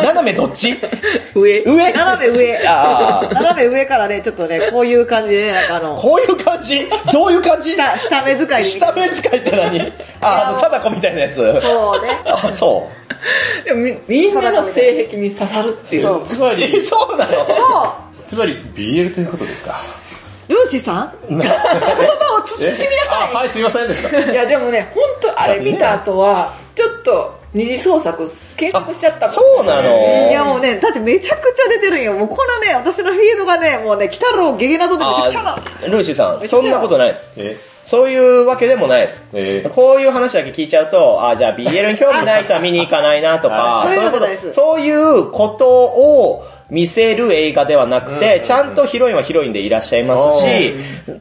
[SPEAKER 2] 斜めどっち？*laughs*
[SPEAKER 5] 上。
[SPEAKER 2] 上？
[SPEAKER 3] 斜め上。斜め上からね、ちょっとね、こういう感じでね、なんかあの、
[SPEAKER 2] こういう感じ？どういう感じ？
[SPEAKER 3] 下、下目遣い
[SPEAKER 2] 下目使いって何？あ、あの、貞子みたいなやつ。
[SPEAKER 3] そうね。*laughs*
[SPEAKER 2] あ、そう。
[SPEAKER 5] でもみみんなの性癖に刺さるっていう。*laughs*
[SPEAKER 4] つまり、
[SPEAKER 2] え、そうなの
[SPEAKER 3] そう
[SPEAKER 4] つまり BL ということですか。
[SPEAKER 3] ルーシーさん？言葉を慎みな *laughs*
[SPEAKER 4] あ、
[SPEAKER 3] さい
[SPEAKER 4] はい、すいませんでした。
[SPEAKER 5] いやでもね、本当あれ見た後は、ちょっと二次創作検索しちゃった
[SPEAKER 2] そうなの
[SPEAKER 3] いやもうね、だってめちゃくちゃ出てるんよ。もうこのね、私のフィードがね、もうね、北郎ゲゲナゾでめちゃくちゃな。
[SPEAKER 2] あルーシーさん、そんなことないです。
[SPEAKER 4] え、
[SPEAKER 2] そういうわけでもないです。
[SPEAKER 4] え？ー
[SPEAKER 2] こういう話だけ聞いちゃうと、あ、じゃあ BL に興味ない人は見に行かないなとか、
[SPEAKER 3] そういう
[SPEAKER 2] こと
[SPEAKER 3] ことです
[SPEAKER 2] そういうことを見せる映画ではなくて、ちゃんとヒロインはヒロインでいらっしゃいますし、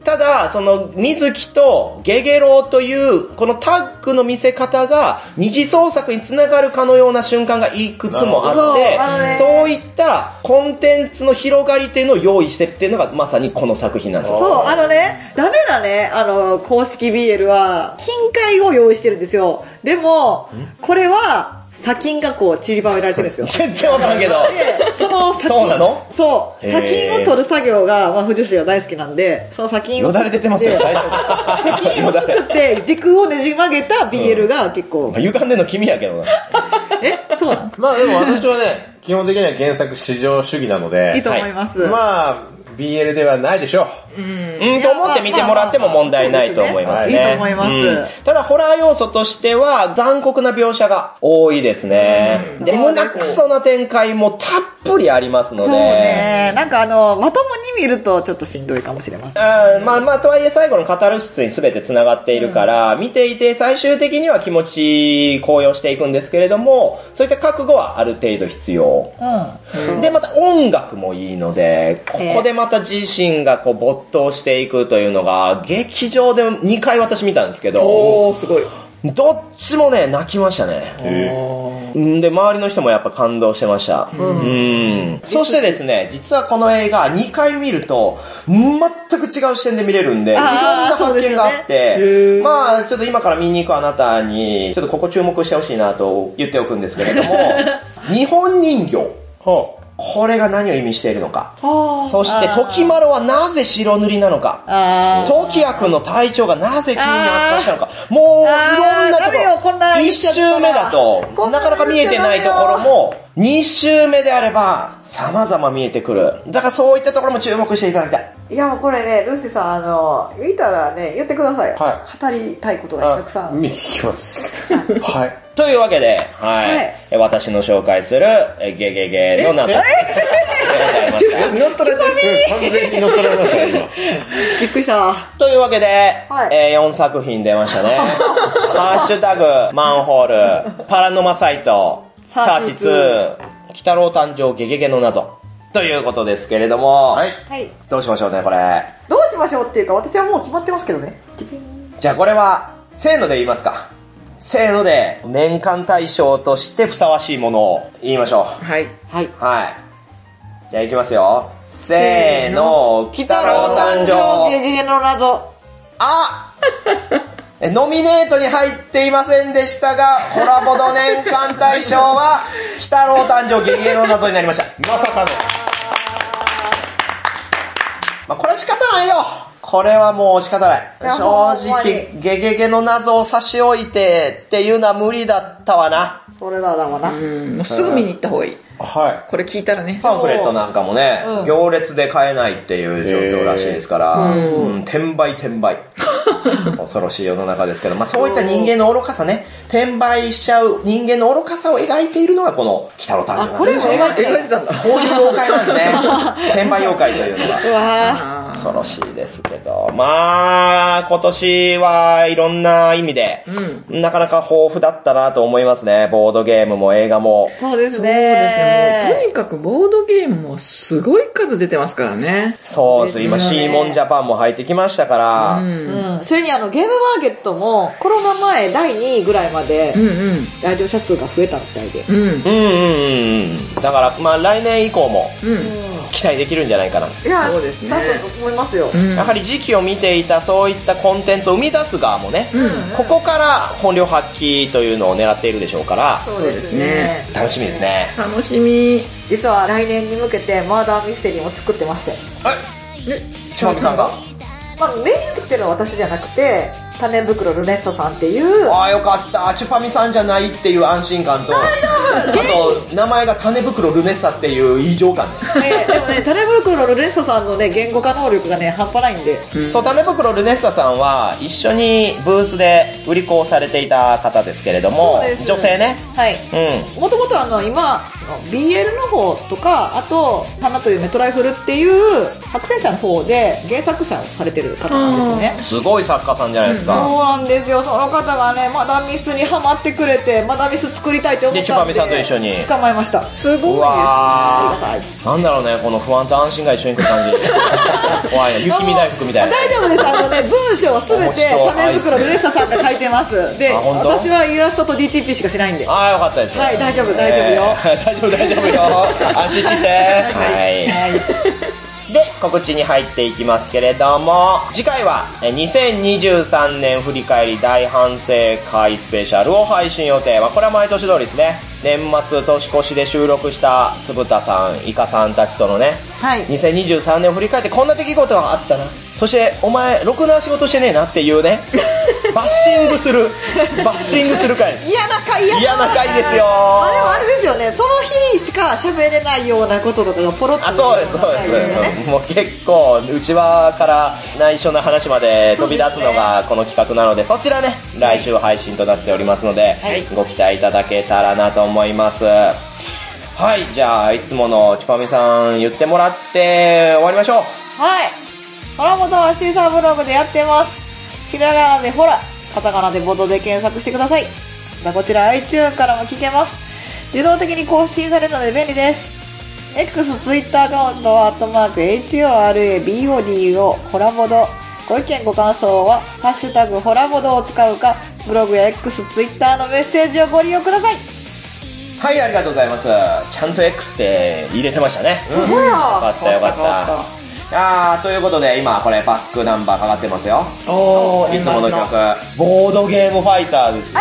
[SPEAKER 2] ただ、その、水木とゲゲロウという、このタッグの見せ方が、二次創作につながるかのような瞬間がいくつもあって
[SPEAKER 3] そう
[SPEAKER 2] いったコンテンツの広がりっていうのを用意してるっていうのが、まさにこの作品なんですよ。
[SPEAKER 3] そう、あのね、ダメなね、あの、公式 BL は、金塊を用意してるんですよ。でも、これは、砂金がこう散りばめられてるんですよ。*laughs*
[SPEAKER 2] 全然わからんけど。
[SPEAKER 3] で、その砂金、
[SPEAKER 2] そうなの？
[SPEAKER 3] そう、砂金を取る作業が、まあ、藤士が大好きなんで、その砂金を。
[SPEAKER 2] よだれ出てますよ、
[SPEAKER 3] で
[SPEAKER 2] 大丈夫。
[SPEAKER 3] 砂金を作って、軸をねじ曲げた BL が結構、
[SPEAKER 2] 歪んでんの君やけどな。
[SPEAKER 3] え、そうなの？
[SPEAKER 4] まあでも私はね、基本的には原作至上主義なので、
[SPEAKER 3] いいと思います。
[SPEAKER 4] まあ、BL ではないでしょ
[SPEAKER 2] うん、と思って見てもらっても問題ないと思いますね。
[SPEAKER 3] いいと思います
[SPEAKER 2] うんただ、ホラー要素としては、残酷な描写が多いですね。で、胸くそな展開もたっぷりありますので。
[SPEAKER 3] そうね。なんかあの、まともに見るとちょっとしんどいかもしれません。
[SPEAKER 2] まあまあ、とはいえ最後のカタルシスに全て繋がっているから、見ていて最終的には気持ち高揚していくんですけれども、そういった覚悟はある程度必要。
[SPEAKER 3] うん。
[SPEAKER 2] で、また音楽もいいので、ここでまた自身がこう没頭していくというのが、劇場で2回私見たんですけど、
[SPEAKER 5] おー、すごい。
[SPEAKER 2] どっちもね、泣きましたね。うんで、周りの人もやっぱ感動してました。うん。そしてですね、実はこの映画2回見ると、全く違う視点で見れるんで、いろんな発見があって、まあ、ちょっと今から見に行くあなたに、ちょっとここ注目してほしいなと言っておくんですけれども、*laughs* 日本人形。
[SPEAKER 4] ほ
[SPEAKER 2] これが何を意味しているのか。そして、時丸はなぜ白塗りなのか。
[SPEAKER 3] あー。
[SPEAKER 2] トキヤ君の体調がなぜ急に悪化したのか。もう、いろんなと
[SPEAKER 3] こんな
[SPEAKER 2] ころ、一周目だと
[SPEAKER 3] こ、んな
[SPEAKER 2] なかなか見えてないところも、二周目であれば、様々見えてくる。だからそういったところも注目していただきたい。
[SPEAKER 3] いやもうこれね、ルーシーさん、あの、見たらね、言ってください。
[SPEAKER 4] は
[SPEAKER 3] 語りたいこと
[SPEAKER 4] う。
[SPEAKER 3] がたくさん。
[SPEAKER 4] 見に行きます。はい。
[SPEAKER 2] というわけで、はい。
[SPEAKER 3] はい
[SPEAKER 2] え私の紹介する、えゲゲゲの謎。でございます
[SPEAKER 5] 乗っ取られ。
[SPEAKER 4] 完全に乗っ取られましたね、今。*laughs*
[SPEAKER 3] びっくりしたわ。
[SPEAKER 2] というわけで、
[SPEAKER 3] はい
[SPEAKER 2] え4作品出ましたね。*laughs* ハッシュタグ、マンホール、パラノマサイト、サ
[SPEAKER 3] サ
[SPEAKER 2] ーチ
[SPEAKER 3] ーチ2
[SPEAKER 2] 2、北郎誕生ゲゲゲの謎。ということですけれども、
[SPEAKER 4] はい。
[SPEAKER 3] はい。
[SPEAKER 2] どうしましょうね、これ。
[SPEAKER 3] どうしましょうっていうか、私はもう決まってますけどね。
[SPEAKER 2] じゃあこれは、せーので言いますか。せーので、年間大賞としてふさわしいものを言いましょ
[SPEAKER 5] はい。
[SPEAKER 3] はい。
[SPEAKER 2] う。はい。じゃあ行きますよ。せーの、北郎誕生。
[SPEAKER 3] ゲゲゲの謎。
[SPEAKER 2] あえ *laughs* ノミネートに入っていませんでしたが、ホラボド年間大賞は、*laughs* 北郎誕生ゲゲゲの謎になりました。
[SPEAKER 4] まさかの。
[SPEAKER 2] まあこれは仕方ないよこれはもう仕方ない。正直、
[SPEAKER 3] に
[SPEAKER 2] ゲゲゲの謎を差し置いてっていうのは無理だったわな。
[SPEAKER 3] それだだわな。
[SPEAKER 5] うん、もうすぐ見に行った方がいい。
[SPEAKER 4] は
[SPEAKER 5] これ聞いたらね。
[SPEAKER 2] パンフレットなんかもね、
[SPEAKER 3] うん
[SPEAKER 2] 行列で買えないっていう状況らしいですから、うん転売転売。*laughs* 恐ろしい世の中ですけど、まあそういった人間の愚かさね、転売しちゃう人間の愚かさを描いているのがこの北野誕生
[SPEAKER 3] あこれも
[SPEAKER 2] ね
[SPEAKER 5] 描いてたんだ。
[SPEAKER 2] こういう妖怪なんですね。転売妖怪というのが。
[SPEAKER 3] うわ
[SPEAKER 5] あ
[SPEAKER 2] 恐ろしいですけど。まあ、今年はいろんな意味で、
[SPEAKER 5] うん。
[SPEAKER 2] なかなか豊富だったなと思いますね。ボードゲームも映画も。
[SPEAKER 3] ーそうです
[SPEAKER 5] そう
[SPEAKER 3] ね。
[SPEAKER 5] ですね。もうとにかくボードゲームもすごい数出てますからね。
[SPEAKER 2] そうです。今、シーモンジャパンも入ってきましたから、
[SPEAKER 5] うん。
[SPEAKER 3] うん。それにあの、ゲームマーケットも、コロナ前第2位ぐらいまで。来場者数が増えたみたいで。
[SPEAKER 5] うん。
[SPEAKER 2] うんうんうんうん。だから、まあ来年以降も
[SPEAKER 5] うん。
[SPEAKER 2] 期待できるんじゃないかな。
[SPEAKER 3] いや、
[SPEAKER 5] そうですね
[SPEAKER 3] だと思いますよ。
[SPEAKER 5] うん。
[SPEAKER 2] やはり時期を見ていたそういったコンテンツを生み出す側もね、
[SPEAKER 5] うん。
[SPEAKER 2] ここから本領発揮というのを狙っているでしょうから、
[SPEAKER 3] そう
[SPEAKER 5] ですね。
[SPEAKER 2] 楽しみですね。
[SPEAKER 5] 楽しみ。
[SPEAKER 3] 実は来年に向けてマーダーミステリーを作ってまして。
[SPEAKER 2] え？ちまみさんが？
[SPEAKER 3] まあ、メイン作ってるのは私じゃなくて、種袋ルネッソさんっていう、
[SPEAKER 2] ああよかった、チュパミさんじゃないっていう安心感と、あと、名前が種袋ルネッサっていう異常感ね。
[SPEAKER 3] ね、でもね、種袋ルネッソさんのね、言語化能力がね、半端ないんで。
[SPEAKER 2] そう、種袋ルネッサさんは一緒にブースで売り子をされていた方ですけれども女性ね。
[SPEAKER 3] はい。
[SPEAKER 2] うん。
[SPEAKER 3] もともとあの、今、BL の方とか、あと、花というメトライフルっていう、白戦車の方で原作者をされてる方なんですよね。
[SPEAKER 2] すごい作家さんじゃないですか。
[SPEAKER 3] そうなんですよ。その方がね、マダミスにハマってくれて、マダミス作りたいって思
[SPEAKER 2] で、
[SPEAKER 3] ったんで。
[SPEAKER 2] チュパミさんんと一緒に。
[SPEAKER 3] 捕まえました。
[SPEAKER 5] すごいです。
[SPEAKER 2] うわ
[SPEAKER 3] ありがたい。
[SPEAKER 2] ーなんだろうね、この不安と安心が一緒に来る感じ。*laughs* 怖いな、雪見大福みたいな。
[SPEAKER 3] 大丈夫です。あのね、文章をすべて
[SPEAKER 2] お餅と
[SPEAKER 3] 種袋でレッサさんが書いてます。で、
[SPEAKER 2] あ本当？
[SPEAKER 3] 私はイラストと DTP しかしないんで。
[SPEAKER 2] ああ、よかったです。
[SPEAKER 3] はい大丈夫大丈夫よ
[SPEAKER 2] えー *laughs* 大丈夫、大丈夫よ。安心して。はい。
[SPEAKER 3] はい。
[SPEAKER 2] で、告知に入っていきますけれども、次回はえー2023年振り返り大反省会スペシャルを配信予定。まあ、これは毎年通りですね。年末年越しで収録した酢豚さん、イカさんたちとのね、
[SPEAKER 3] はい。
[SPEAKER 2] 2023年を振り返ってこんな出来事があったな。そして、お前、ろくな仕事してねえなっていうね、*laughs* バッシングする、バッシングする回です。
[SPEAKER 3] 嫌な回や
[SPEAKER 2] 嫌な回ですよ
[SPEAKER 3] あでもあれですよね、その日にしか喋れないようなこととかがポロッと。
[SPEAKER 2] あ、そうです、そうです。
[SPEAKER 3] ね
[SPEAKER 2] もう結構、内輪から内緒な話まで飛び出すのがこの企画なので、そちらね、来週配信となっておりますので、
[SPEAKER 3] はい
[SPEAKER 2] ご期待いただけたらなと思います。はい、じゃあ、いつものちぱみさん言ってもらって終わりましょう。
[SPEAKER 3] はい。ホラボトはシーサーブログでやってます。ひらがなでホラ、カタカナでボトで検索してください。またこちら iTunes からも聞けます。自動的に更新されるので便利です。X、Twitter アカウントは、アットマーク、HORABOD をホラボド。ご意見ご感想は、ハッシュタグホラボドを使うか、ブログや X、Twitter のメッセージをご利用ください。
[SPEAKER 2] はい、ありがとうございます。ちゃんと X って入れてましたね。うん。
[SPEAKER 3] ほら
[SPEAKER 2] よかったよかった。あー、ということで今これバックナンバーかかってますよ。
[SPEAKER 5] おー、
[SPEAKER 2] いつもの曲、ボードゲームファイターですよ。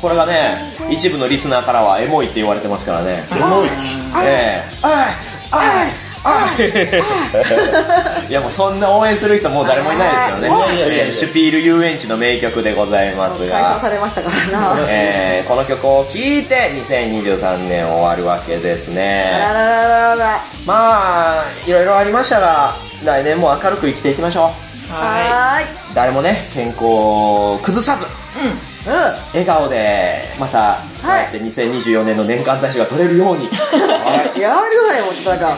[SPEAKER 2] これがね、一部のリスナーからはエモいって言われてますからね。エモい。ええ。あいあいあい *laughs* いやもうそんな応援する人もう誰もいないですけどね。ええシュピール遊園地の名曲でございますが。えーこの曲を聴いて2023年終わるわけですね。まあ、いろいろありましたが、来年も明るく生きていきましょう。
[SPEAKER 3] はーい。
[SPEAKER 2] 誰もね、健康を崩さず、
[SPEAKER 3] うん。
[SPEAKER 2] 笑顔で、また、こうやって2024年の年間大賞が取れるように、はい。
[SPEAKER 3] やめてくださいよ、なんか、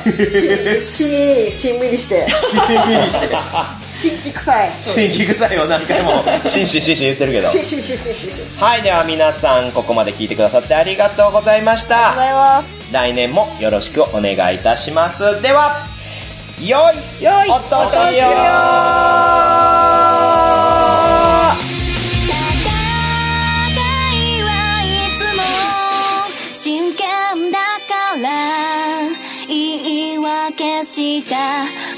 [SPEAKER 3] 死に、しんみりして、
[SPEAKER 2] しんみりして、
[SPEAKER 3] 新規臭い。
[SPEAKER 2] 新規臭いを何回も、しんしんしんしん言ってるけど。
[SPEAKER 3] しんしんしんしんしん。あり
[SPEAKER 2] はい、では皆さん、ここまで聞いてくださってありがとうございまし
[SPEAKER 3] がとうご
[SPEAKER 2] た。
[SPEAKER 3] ざいます。
[SPEAKER 2] 来年もよろしくお願いいたします。では、良い
[SPEAKER 3] よい
[SPEAKER 2] お年を
[SPEAKER 6] 真剣だから言い訳した。